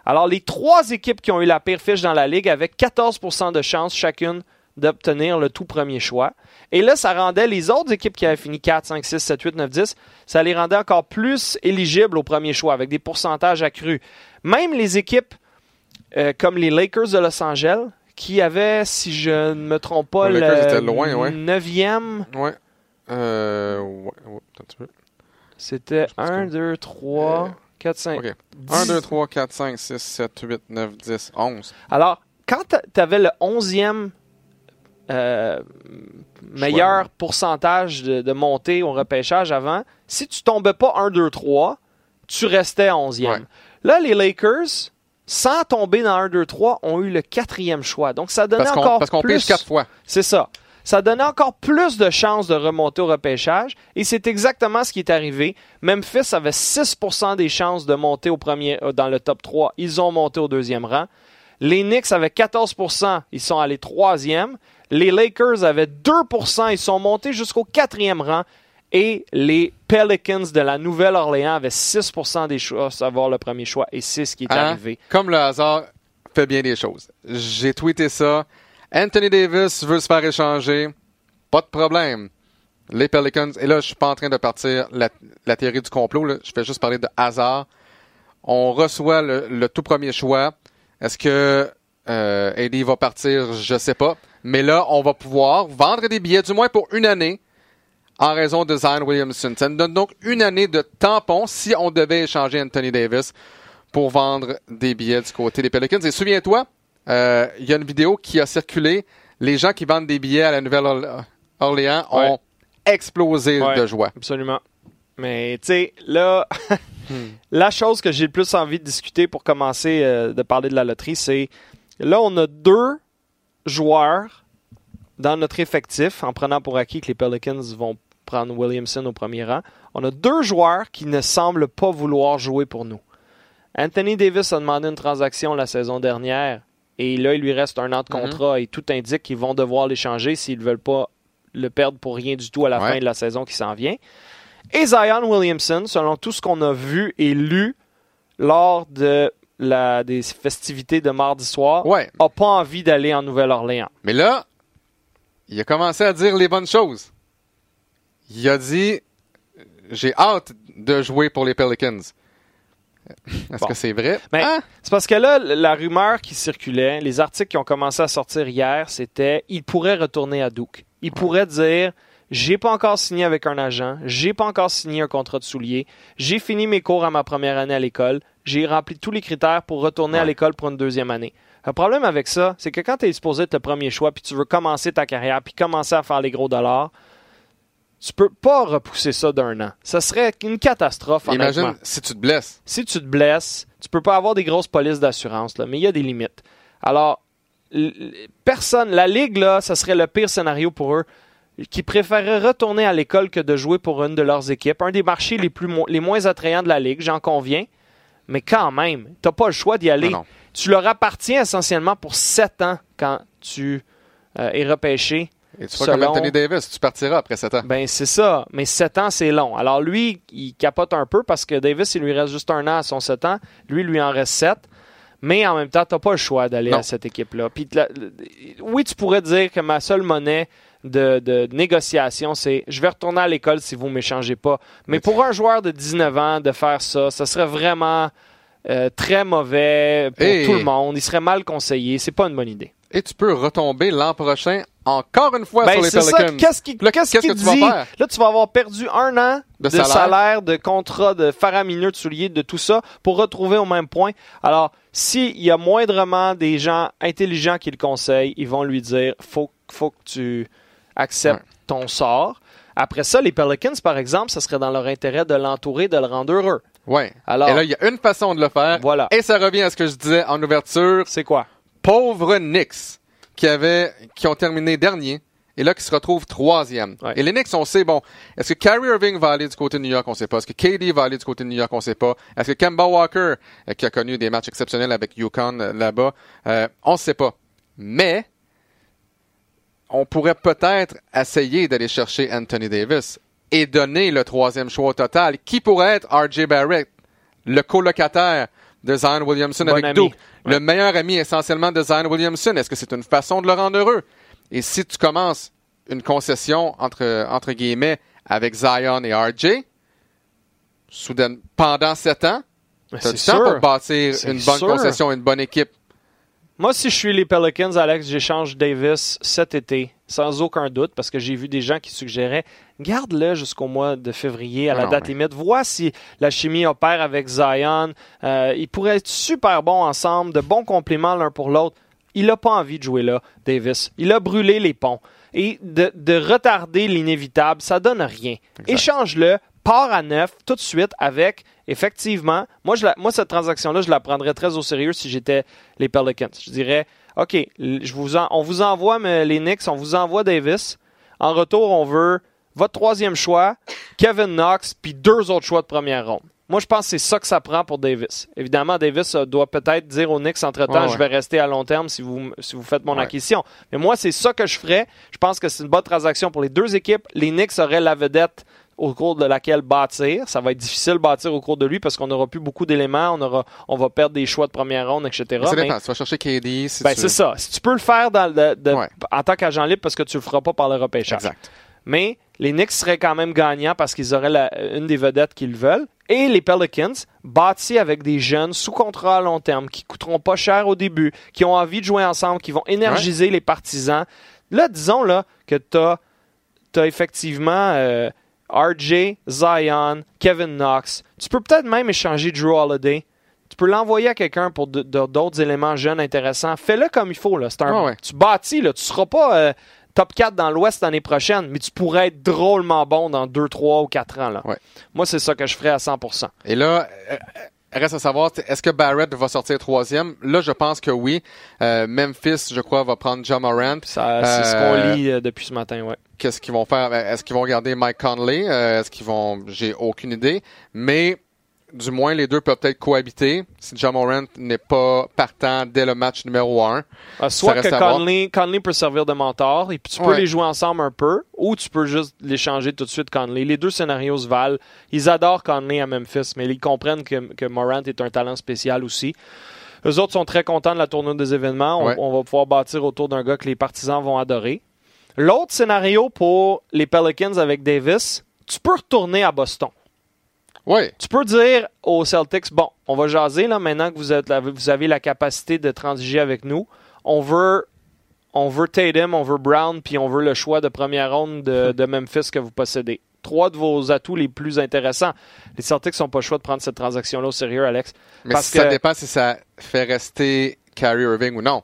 Speaker 2: Alors, les trois équipes qui ont eu la pire fiche dans la ligue avaient 14% de chance chacune d'obtenir le tout premier choix. Et là, ça rendait les autres équipes qui avaient fini 4, 5, 6, 7, 8, 9, 10, ça les rendait encore plus éligibles au premier choix avec des pourcentages accrus. Même les équipes euh, comme les Lakers de Los Angeles, qui avait, si je ne me trompe pas,
Speaker 1: Les
Speaker 2: le
Speaker 1: étaient loin, ouais.
Speaker 2: 9e.
Speaker 1: Ouais. Euh, ouais, ouais.
Speaker 2: C'était
Speaker 1: Je pense
Speaker 2: 1,
Speaker 1: que-
Speaker 2: 2, 3,
Speaker 1: Euh,
Speaker 2: 4, 5.
Speaker 1: OK. 1, 2, 3, 4, 5, 6, 7, 8, 9, 10, 11.
Speaker 2: Alors, quand tu avais le 11e euh, meilleur pourcentage de, de montée au repêchage avant, si tu tombais pas 1, 2, 3, tu restais 11e.
Speaker 1: Ouais.
Speaker 2: Là, les Lakers, sans tomber dans 1, 2, 3, ont eu le quatrième choix. Donc, ça donnait
Speaker 1: Parce qu'on
Speaker 2: encore
Speaker 1: parce qu'on
Speaker 2: plus...
Speaker 1: 4 fois.
Speaker 2: C'est ça. Ça donnait encore plus de chances de remonter au repêchage et c'est exactement ce qui est arrivé. Memphis avait 6% des chances de monter au premier, euh, dans le top 3. Ils ont monté au deuxième rang. Les Knicks avaient 14%. Ils sont allés troisième. Les Lakers avaient 2%. Ils sont montés jusqu'au quatrième rang. Et les Pelicans de la Nouvelle-Orléans avaient 6% des chances d'avoir le premier choix. Et c'est ce qui est
Speaker 1: Hein?
Speaker 2: arrivé.
Speaker 1: Comme le hasard fait bien des choses. J'ai tweeté ça. Anthony Davis veut se faire échanger. Pas de problème. Les Pelicans. Et là, je suis pas en train de partir la, la théorie du complot. là. Je fais juste parler de hasard. On reçoit le, le tout premier choix. Est-ce que euh, AD va partir? Je sais pas. Mais là, on va pouvoir vendre des billets, du moins pour une année, en raison de Zion Williamson. Ça nous donne donc une année de tampon si on devait échanger Anthony Davis pour vendre des billets du côté des Pelicans. Et souviens-toi, euh, il y a une vidéo qui a circulé. Les gens qui vendent des billets à la Nouvelle-Orléans ont
Speaker 2: Ouais.
Speaker 1: explosé
Speaker 2: Ouais.
Speaker 1: de joie.
Speaker 2: Absolument. Mais tu sais, là,
Speaker 1: Hmm. [LAUGHS]
Speaker 2: la chose que j'ai le plus envie de discuter pour commencer euh, de parler de la loterie, c'est là, on a deux joueurs dans notre effectif, en prenant pour acquis que les Pelicans vont prendre Williamson au premier rang. On a deux joueurs qui ne semblent pas vouloir jouer pour nous. Anthony Davis a demandé une transaction la saison dernière et là, il lui reste un an de
Speaker 1: Mhm.
Speaker 2: contrat et tout indique qu'ils vont devoir l'échanger s'ils ne veulent pas le perdre pour rien du tout à la
Speaker 1: Ouais.
Speaker 2: fin de la saison qui s'en vient. Et Zion Williamson, selon tout ce qu'on a vu et lu lors de la, des festivités de mardi soir,
Speaker 1: Ouais.
Speaker 2: a pas envie d'aller en Nouvelle-Orléans.
Speaker 1: Mais là, il a commencé à dire les bonnes choses. Il a dit J'ai hâte de jouer pour les Pelicans. Est-ce
Speaker 2: Bon.
Speaker 1: que c'est vrai? Hein?
Speaker 2: C'est parce que là, la rumeur qui circulait, les articles qui ont commencé à sortir hier, c'était il pourrait retourner à Duke. Il pourrait dire j'ai pas encore signé avec un agent, j'ai pas encore signé un contrat de soulier, j'ai fini mes cours à ma première année à l'école, j'ai rempli tous les critères pour retourner à l'école pour une deuxième année. Le problème avec ça, c'est que quand tu es supposé être le premier choix, puis tu veux commencer ta carrière, puis commencer à faire les gros dollars, tu peux pas repousser ça d'un an. Ça serait une catastrophe,
Speaker 1: Imagine si tu te blesses.
Speaker 2: si tu te blesses, tu peux pas avoir des grosses polices d'assurance, là, mais il y a des limites. Alors, personne, la Ligue, là, ça serait le pire scénario pour eux, qui préféreraient retourner à l'école que de jouer pour une de leurs équipes. Un des marchés les, plus, mo- les moins attrayants de la Ligue, j'en conviens, mais quand même, t'as pas le choix d'y aller.
Speaker 1: Non, non.
Speaker 2: Tu leur appartiens essentiellement pour sept ans quand tu euh, es repêché.
Speaker 1: Et tu feras comme Anthony Davis, tu partiras après 7 ans.
Speaker 2: Ben, c'est ça. Mais 7 ans, c'est long. Alors, lui, il capote un peu parce que Davis, il lui reste juste un an à son 7 ans. Lui, il lui en reste 7. Mais en même temps, tu n'as pas le choix d'aller à cette équipe-là. Puis, oui, tu pourrais dire que ma seule monnaie de, de négociation, c'est je vais retourner à l'école si vous ne m'échangez pas. Mais pour un joueur de 19 ans, de faire ça, ça serait vraiment euh, très mauvais pour
Speaker 1: Et-
Speaker 2: tout le monde. Il serait mal conseillé. C'est pas une bonne idée.
Speaker 1: Et tu peux retomber l'an prochain encore une fois
Speaker 2: Ben,
Speaker 1: sur les. Pelicans.
Speaker 2: Qu'est-ce qu'il
Speaker 1: tu vas
Speaker 2: dit?
Speaker 1: faire?
Speaker 2: Là, tu vas avoir perdu un an
Speaker 1: De
Speaker 2: de, salaire.
Speaker 1: salaire.
Speaker 2: de contrat, de faramineux, de souliers, de tout ça pour retrouver au même point. Alors, s'il y a moindrement des gens intelligents qui le conseillent, ils vont lui dire faut, faut que tu acceptes
Speaker 1: Ouais.
Speaker 2: ton sort. Après ça, les Pelicans, par exemple, ce serait dans leur intérêt de l'entourer, de le rendre heureux.
Speaker 1: Ouais.
Speaker 2: Alors-
Speaker 1: Et là, il y a une façon de le faire.
Speaker 2: Voilà.
Speaker 1: Et ça revient à ce que je disais en ouverture.
Speaker 2: C'est quoi?
Speaker 1: Pauvres Knicks qui avaient, qui ont terminé dernier et là qui se retrouvent troisième.
Speaker 2: Ouais.
Speaker 1: Et les Knicks, on sait, bon, est-ce que Kyrie Irving va aller du côté de New York, on sait pas. Est-ce que KD va aller du côté de New York, on sait pas. Est-ce que Kemba Walker, euh, qui a connu des matchs exceptionnels avec Yukon euh, là-bas, euh, on sait pas. Mais on pourrait peut-être essayer d'aller chercher Anthony Davis et donner le troisième choix au total, qui pourrait être RJ Barrett, le colocataire de Zion Williamson
Speaker 2: Bon
Speaker 1: avec
Speaker 2: ami.
Speaker 1: Duke,
Speaker 2: Ouais.
Speaker 1: le meilleur ami essentiellement de Zion Williamson. Est-ce que c'est une façon de le rendre heureux? Et si tu commences une concession entre, entre guillemets avec Zion et RJ, soudain, pendant sept ans, tu as du temps pour bâtir une bonne
Speaker 2: sûr.
Speaker 1: concession, une bonne équipe.
Speaker 2: Moi, si je suis les Pelicans, Alex, j'échange Davis cet été, sans aucun doute, parce que j'ai vu des gens qui suggéraient garde-le jusqu'au mois de février, à la
Speaker 1: non,
Speaker 2: date
Speaker 1: mais-
Speaker 2: limite. Vois si la chimie opère avec Zion. Euh, ils pourraient être super bons ensemble, de bons compléments l'un pour l'autre. Il n'a pas envie de jouer là, Davis. Il a brûlé les ponts. Et de, de retarder l'inévitable, ça donne rien. Échange-le, pars à neuf tout de suite avec, effectivement, moi, je la- moi cette transaction-là, je la prendrais très au sérieux si j'étais les Pelicans. Je dirais, OK, l- je vous en- on vous envoie mais, les Knicks, on vous envoie Davis. En retour, on veut votre troisième choix, Kevin Knox, puis deux autres choix de première ronde. Moi, je pense que c'est ça que ça prend pour Davis. Évidemment, Davis euh, doit peut-être dire aux Knicks entre-temps,
Speaker 1: Ouais, ouais.
Speaker 2: je vais rester à long terme si vous, si vous faites mon
Speaker 1: Ouais.
Speaker 2: acquisition. Mais moi, c'est ça que je ferais. Je pense que c'est une bonne transaction pour les deux équipes. Les Knicks auraient la vedette au cours de laquelle bâtir. Ça va être difficile de bâtir au cours de lui parce qu'on n'aura plus beaucoup d'éléments. On, aura, on va perdre des choix de première ronde, etc.
Speaker 1: Mais ça
Speaker 2: Mais-.
Speaker 1: Tu vas chercher KD. Si
Speaker 2: ben,
Speaker 1: tu...
Speaker 2: c'est ça. Si tu peux le faire dans le- de-
Speaker 1: Ouais.
Speaker 2: en tant qu'agent libre parce que tu le feras pas par le repêchage.
Speaker 1: Exact.
Speaker 2: Mais les Knicks seraient quand même gagnants parce qu'ils auraient la- une des vedettes qu'ils veulent. Et les Pelicans, bâtis avec des jeunes sous contrat à long terme, qui coûteront pas cher au début, qui ont envie de jouer ensemble, qui vont énergiser les partisans. Là, disons là, que tu as, effectivement euh, RJ, Zion, Kevin Knox. Tu peux peut-être même échanger Drew Holiday. Tu peux l'envoyer à quelqu'un pour d'autres éléments jeunes intéressants. Fais-le comme il faut. Là. Un-
Speaker 1: Ah ouais.
Speaker 2: Tu bâtis, là. tu seras pas euh, top 4 dans l'Ouest l'année prochaine, mais tu pourrais être drôlement bon dans 2, 3 ou 4 ans. Là.
Speaker 1: Ouais.
Speaker 2: Moi, c'est ça que je ferais à 100%.
Speaker 1: Et là, euh, reste à savoir, est-ce que Barrett va sortir troisième? Là, je pense que oui. Euh, Memphis, je crois, va prendre John Morant.
Speaker 2: Ça, c'est ce
Speaker 1: Euh,
Speaker 2: qu'on lit euh, depuis ce matin. Ouais.
Speaker 1: Qu'est-ce qu'ils vont faire? Est-ce qu'ils vont garder Mike Conley? Euh, Est-ce qu'ils vont... J'ai aucune idée. Mais du moins, les deux peuvent peut-être cohabiter si John Morant n'est pas partant dès le match numéro un.
Speaker 2: Euh, soit
Speaker 1: reste
Speaker 2: que. Conley, Conley peut servir de mentor et puis tu peux
Speaker 1: Ouais.
Speaker 2: les jouer ensemble un peu ou tu peux juste l'échanger tout de suite Conley. Les deux scénarios se valent. Ils adorent Conley à Memphis, mais ils comprennent que, que Morant est un talent spécial aussi. Eux autres sont très contents de la tournée des événements. On,
Speaker 1: Ouais.
Speaker 2: on va pouvoir bâtir autour d'un gars que les partisans vont adorer. L'autre scénario pour les Pelicans avec Davis, tu peux retourner à Boston.
Speaker 1: Oui.
Speaker 2: Tu peux dire aux Celtics, bon, on va jaser là maintenant que vous, êtes, la- vous avez la capacité de transiger avec nous. On veut, on veut Tatum, on veut Brown, puis on veut le choix de première ronde de, [LAUGHS] de Memphis que vous possédez. Trois de vos atouts les plus intéressants. Les Celtics n'ont pas le choix de prendre cette transaction-là au sérieux, Alex.
Speaker 1: Mais
Speaker 2: Parce
Speaker 1: ça
Speaker 2: que-
Speaker 1: dépend si ça fait rester Kyrie Irving ou non.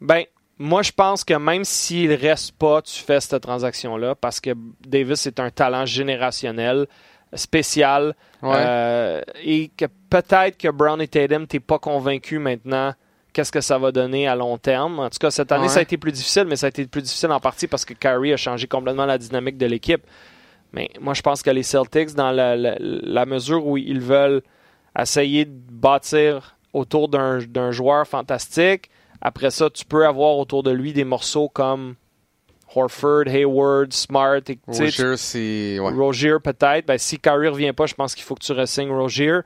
Speaker 2: Ben, moi, je pense que même s'il reste pas, tu fais cette transaction-là parce que Davis est un talent générationnel, spécial,
Speaker 1: Ouais.
Speaker 2: euh, et que peut-être que Brown et Tatum, t'es pas convaincu maintenant qu'est-ce que ça va donner à long terme. En tout cas, cette année,
Speaker 1: Ouais.
Speaker 2: ça a été plus difficile, mais ça a été plus difficile en partie parce que Kyrie a changé complètement la dynamique de l'équipe. Mais moi, je pense que les Celtics, dans la, la- la mesure où ils veulent essayer de bâtir autour d'un d'un joueur fantastique, après ça, tu peux avoir autour de lui des morceaux comme Horford, Hayward, Smart. et,
Speaker 1: Roger, si... ouais.
Speaker 2: Peut-être. Ben, si Kyrie revient pas, je pense qu'il faut que tu resignes Rozier.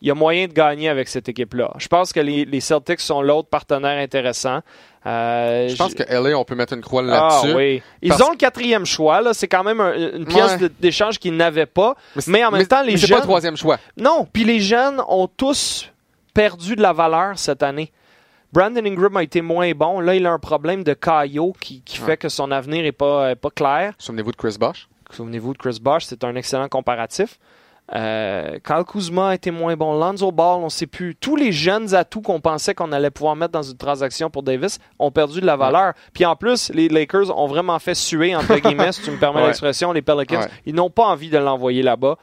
Speaker 2: Il y a moyen de gagner avec cette équipe-là. Je pense que les, les Celtics sont l'autre partenaire intéressant. Euh,
Speaker 1: Je pense que LA, on peut mettre une croix
Speaker 2: ah
Speaker 1: là-dessus.
Speaker 2: oui. Ils
Speaker 1: Parce-
Speaker 2: ont le quatrième choix. là. C'est quand même un- une pièce
Speaker 1: Ouais.
Speaker 2: d'échange qu'ils n'avaient pas. Mais en même temps, les
Speaker 1: mais c'est pas
Speaker 2: jeunes-
Speaker 1: le troisième choix.
Speaker 2: Non, puis les jeunes ont tous perdu de la valeur cette année. Brandon Ingram a été moins bon. Là, il a un problème de caillot qui, qui fait que son avenir n'est pas, est pas clair.
Speaker 1: Souvenez-vous de Chris Bosh?
Speaker 2: Souvenez-vous de Chris Bosh, c'est un excellent comparatif. Euh, Kyle Kuzma a été moins bon. Lonzo Ball, on ne sait plus. Tous les jeunes atouts qu'on pensait qu'on allait pouvoir mettre dans une transaction pour Davis ont perdu de la valeur. Puis en plus, les Lakers ont vraiment fait suer, entre [LAUGHS] guillemets, si tu me permets
Speaker 1: Ouais.
Speaker 2: l'expression, les Pelicans.
Speaker 1: Ouais.
Speaker 2: Ils n'ont pas envie de l'envoyer là-bas.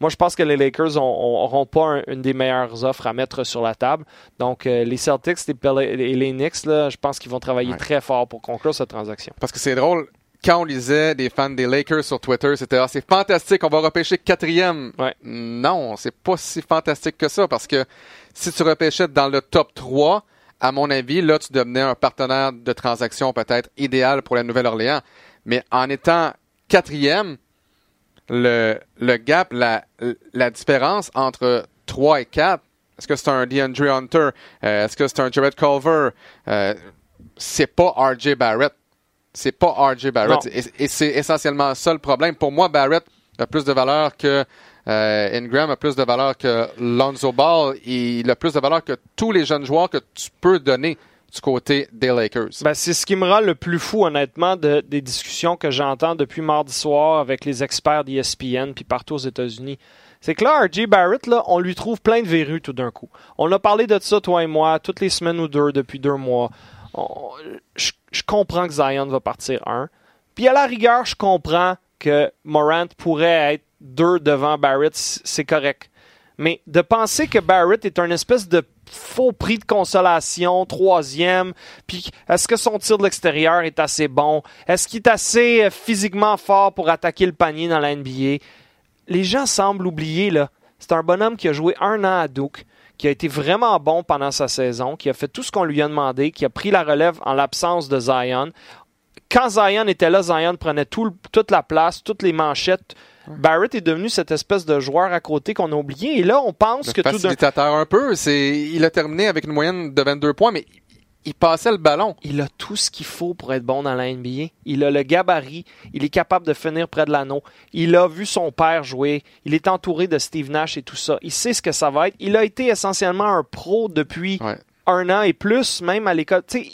Speaker 2: Moi, je pense que les Lakers n'auront pas un- une des meilleures offres à mettre sur la table. Donc, euh, les Celtics les et les Knicks, là, je pense qu'ils vont travailler
Speaker 1: Ouais.
Speaker 2: très fort pour conclure cette transaction.
Speaker 1: Parce que c'est drôle, quand on lisait des fans des Lakers sur Twitter, c'était ah, c'est fantastique, on va repêcher quatrième.
Speaker 2: Ouais.
Speaker 1: Non, c'est pas si fantastique que ça parce que si tu repêchais dans le top 3, à mon avis, là, tu devenais un partenaire de transaction peut-être idéal pour la Nouvelle-Orléans. Mais en étant quatrième, le, le gap, la, la différence entre 3 et 4, est-ce que c'est un DeAndre Hunter? Euh, est-ce que c'est un Jared Culver? Euh, c'est pas RJ Barrett. C'est pas RJ Barrett.
Speaker 2: Non.
Speaker 1: Et, et c'est essentiellement ça le problème. Pour moi, Barrett a plus de valeur que euh, Ingram, a plus de valeur que Lonzo Ball. Il a plus de valeur que tous les jeunes joueurs que tu peux donner. Du côté des Lakers.
Speaker 2: Ben, c'est ce qui me rend le plus fou, honnêtement, de, des discussions que j'entends depuis mardi soir avec les experts d'ESPN puis partout aux États-Unis. C'est que là, RJ Barrett, là, on lui trouve plein de verrues tout d'un coup. On a parlé de ça, toi et moi, toutes les semaines ou deux depuis deux mois. Je, je comprends que Zion va partir un. Puis à la rigueur, je comprends que Morant pourrait être deux devant Barrett, c'est correct. Mais de penser que Barrett est un espèce de faux prix de consolation, troisième, puis est-ce que son tir de l'extérieur est assez bon? Est-ce qu'il est assez euh, physiquement fort pour attaquer le panier dans la NBA? Les gens semblent oublier, là. C'est un bonhomme qui a joué un an à Duke, qui a été vraiment bon pendant sa saison, qui a fait tout ce qu'on lui a demandé, qui a pris la relève en l'absence de Zion. Quand Zion était là, Zion prenait toute la place, toutes les manchettes. Barrett est devenu cette espèce de joueur à côté qu'on a oublié. Et là, on pense
Speaker 1: Le
Speaker 2: que tout d'un
Speaker 1: facilitateur un peu. C'est, il a terminé avec une moyenne de 22 points, mais il passait le ballon.
Speaker 2: il a tout ce qu'il faut pour être bon dans la NBA. Il a le gabarit, il est capable de finir près de l'anneau. Il a vu son père jouer, il est entouré de Steve Nash et tout ça. Il sait ce que ça va être. Il a été essentiellement un pro depuis
Speaker 1: Ouais.
Speaker 2: un an et plus, même à l'école. Tu sais,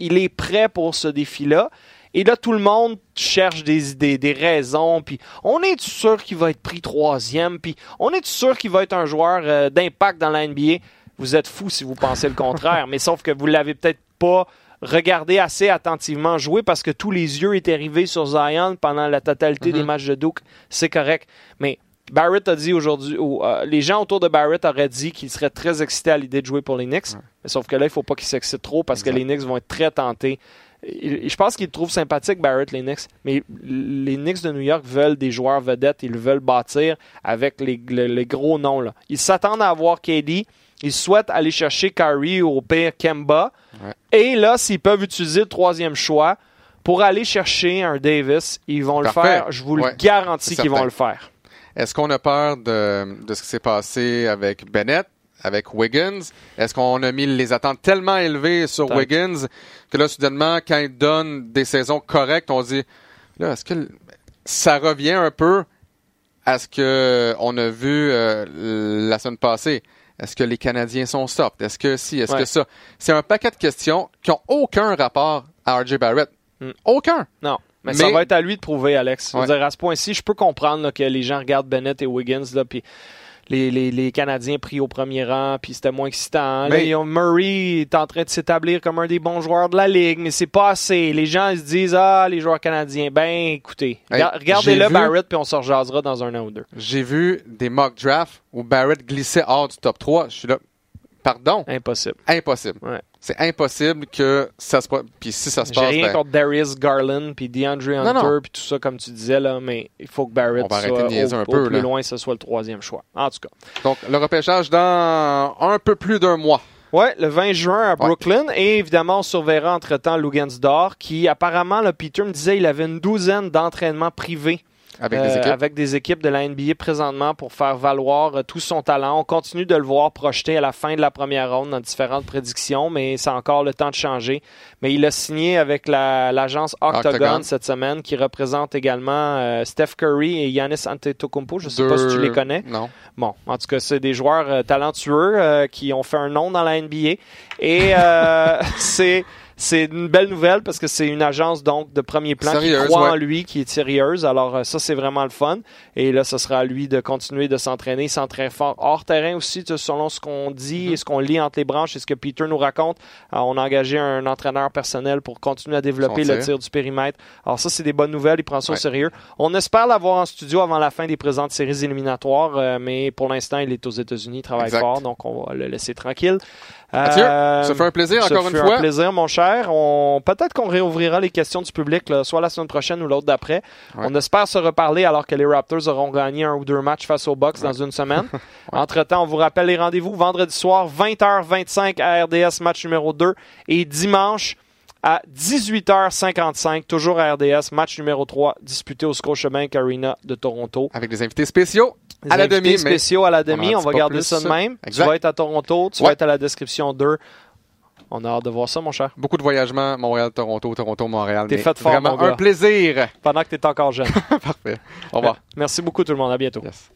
Speaker 2: il est prêt pour ce défi-là. Et là, tout le monde cherche des idées, des raisons. Puis, on est sûr qu'il va être pris troisième. Puis, on est sûr qu'il va être un joueur euh, d'impact dans la NBA. Vous êtes fou si vous pensez le contraire. [LAUGHS] mais sauf que vous l'avez peut-être pas regardé assez attentivement jouer parce que tous les yeux étaient rivés sur Zion pendant la totalité des
Speaker 1: Mhm.
Speaker 2: matchs de Duke. C'est correct. Mais Barrett a dit aujourd'hui, ou, euh, les gens autour de Barrett auraient dit qu'il serait très excité à l'idée de jouer pour les Knicks. Mais sauf que là, il faut pas qu'il s'excite trop parce que les Knicks vont être très tentés. Je pense qu'ils trouvent sympathique Barrett, les Knicks. Mais les Knicks de New York veulent des joueurs vedettes. Ils veulent bâtir avec les, le- les gros noms. Là. Ils s'attendent à avoir KD. Ils souhaitent aller chercher Curry ou au pire Kemba.
Speaker 1: Ouais.
Speaker 2: Et là, s'ils peuvent utiliser le troisième choix pour aller chercher un Davis, ils vont
Speaker 1: Parfait.
Speaker 2: le faire. Je vous le garantis qu'ils vont le faire.
Speaker 1: Est-ce qu'on a peur de, de ce qui s'est passé avec Bennett, avec Wiggins? Est-ce qu'on a mis les attentes tellement élevées sur. Wiggins que là, soudainement, quand il donne des saisons correctes, on dit, là, est-ce que ça revient un peu à ce que on a vu euh, la semaine passée? Est-ce que les Canadiens sont soft? Est-ce que si? Est-ce
Speaker 2: Ouais.
Speaker 1: que ça? C'est un paquet de questions qui ont aucun rapport à RJ Barrett.
Speaker 2: Mm.
Speaker 1: Aucun.
Speaker 2: Non. Mais,
Speaker 1: Mais-
Speaker 2: ça va être à lui de prouver, Alex.
Speaker 1: Ouais.
Speaker 2: dire, à ce point-ci, je peux comprendre là, que les gens regardent Bennett et Wiggins, là, puis les, les, les Canadiens pris au premier rang, puis c'était moins excitant.
Speaker 1: Mais-
Speaker 2: ont- Murray est en train de s'établir comme un des bons joueurs de la Ligue, mais c'est pas assez. Les gens ils se disent, ah, les joueurs canadiens, ben écoutez,
Speaker 1: Hey,
Speaker 2: regardez-le,
Speaker 1: vu-
Speaker 2: Barrett, puis on se rejasera dans un an ou deux.
Speaker 1: J'ai vu des mock drafts où Barrett glissait hors du top 3. Je suis là. Pardon?
Speaker 2: Impossible.
Speaker 1: Impossible.
Speaker 2: Ouais.
Speaker 1: C'est impossible que ça se passe. Puis si ça se
Speaker 2: J'ai
Speaker 1: passe,
Speaker 2: rien
Speaker 1: ben,
Speaker 2: contre Darius Garland puis DeAndre. Hunter puis tout ça comme tu disais là, mais il faut que Barrett
Speaker 1: On va arrêter
Speaker 2: soit au,
Speaker 1: un
Speaker 2: au
Speaker 1: peu,
Speaker 2: plus
Speaker 1: là.
Speaker 2: loin, ce soit le troisième choix. En tout cas.
Speaker 1: donc le repêchage dans un peu plus d'un mois.
Speaker 2: Ouais, le 20 juin à Brooklyn. Et évidemment, on surveillera entre-temps Lugansdor, qui apparemment, le Peter me disait, il avait une douzaine d'entraînements privés
Speaker 1: Avec
Speaker 2: euh,
Speaker 1: des équipes?
Speaker 2: avec des équipes de la NBA présentement pour faire valoir euh, tout son talent. On continue de le voir projeté à la fin de la première ronde dans différentes prédictions, mais c'est encore le temps de changer. Mais il a signé avec la- l'agence Octagon,
Speaker 1: Octagon.
Speaker 2: cette semaine, qui représente également euh, Steph Curry et Giannis Antetokounmpo. Je ne sais pas si tu les connais.
Speaker 1: Non.
Speaker 2: Bon, en tout cas, c'est des joueurs euh, talentueux qui ont fait un nom dans la NBA. Et euh, [LAUGHS] c'est c'est une belle nouvelle parce que c'est une agence donc de premier plan
Speaker 1: Sérieuse,
Speaker 2: qui croit en lui, qui est sérieuse. Alors euh, ça, c'est vraiment le fun. Et là, ce sera à lui de continuer de s'entraîner, il s'entraîne fort hors terrain aussi, selon ce qu'on dit
Speaker 1: Mm-hmm.
Speaker 2: et ce qu'on lit entre les branches et ce que Peter nous raconte. Alors, on a engagé un entraîneur personnel pour continuer à développer le
Speaker 1: tir.
Speaker 2: du périmètre. Alors ça, c'est des bonnes nouvelles. Il prend ça au sérieux. On espère l'avoir en studio avant la fin des présentes séries éliminatoires, euh, mais pour l'instant, il est aux États-Unis, il travaille
Speaker 1: Exact.
Speaker 2: fort, donc on va le laisser tranquille.
Speaker 1: Mathieu,
Speaker 2: Euh,
Speaker 1: ça fait un plaisir
Speaker 2: ça
Speaker 1: encore une fois.
Speaker 2: un plaisir, mon cher. On... Peut-être qu'on réouvrira les questions du public, là, soit la semaine prochaine ou l'autre d'après.
Speaker 1: Ouais.
Speaker 2: On espère se reparler alors que les Raptors auront gagné un ou deux matchs face aux Bucks dans une semaine. [LAUGHS] Entre-temps, on vous rappelle les rendez-vous vendredi soir, 20h25 à RDS, match numéro 2, et dimanche à 18h55, toujours à RDS, match numéro 3, disputé au Scotiabank Arena de Toronto.
Speaker 1: Avec des invités spéciaux
Speaker 2: Des
Speaker 1: à la demi.
Speaker 2: spéciaux à la demi, on,
Speaker 1: dit
Speaker 2: va garder
Speaker 1: plus.
Speaker 2: ça de même.
Speaker 1: Exact.
Speaker 2: Tu vas être à Toronto, tu
Speaker 1: Ouais.
Speaker 2: vas être à la description 2. On a hâte de voir ça, mon cher.
Speaker 1: Beaucoup de voyagements, Montréal-Toronto, Toronto-Montréal.
Speaker 2: T'es fait fort,
Speaker 1: Vraiment
Speaker 2: mon gars.
Speaker 1: un plaisir.
Speaker 2: Pendant que tu es encore jeune. [LAUGHS]
Speaker 1: Parfait. Au revoir.
Speaker 2: Merci beaucoup tout le monde. À bientôt.
Speaker 1: Yes.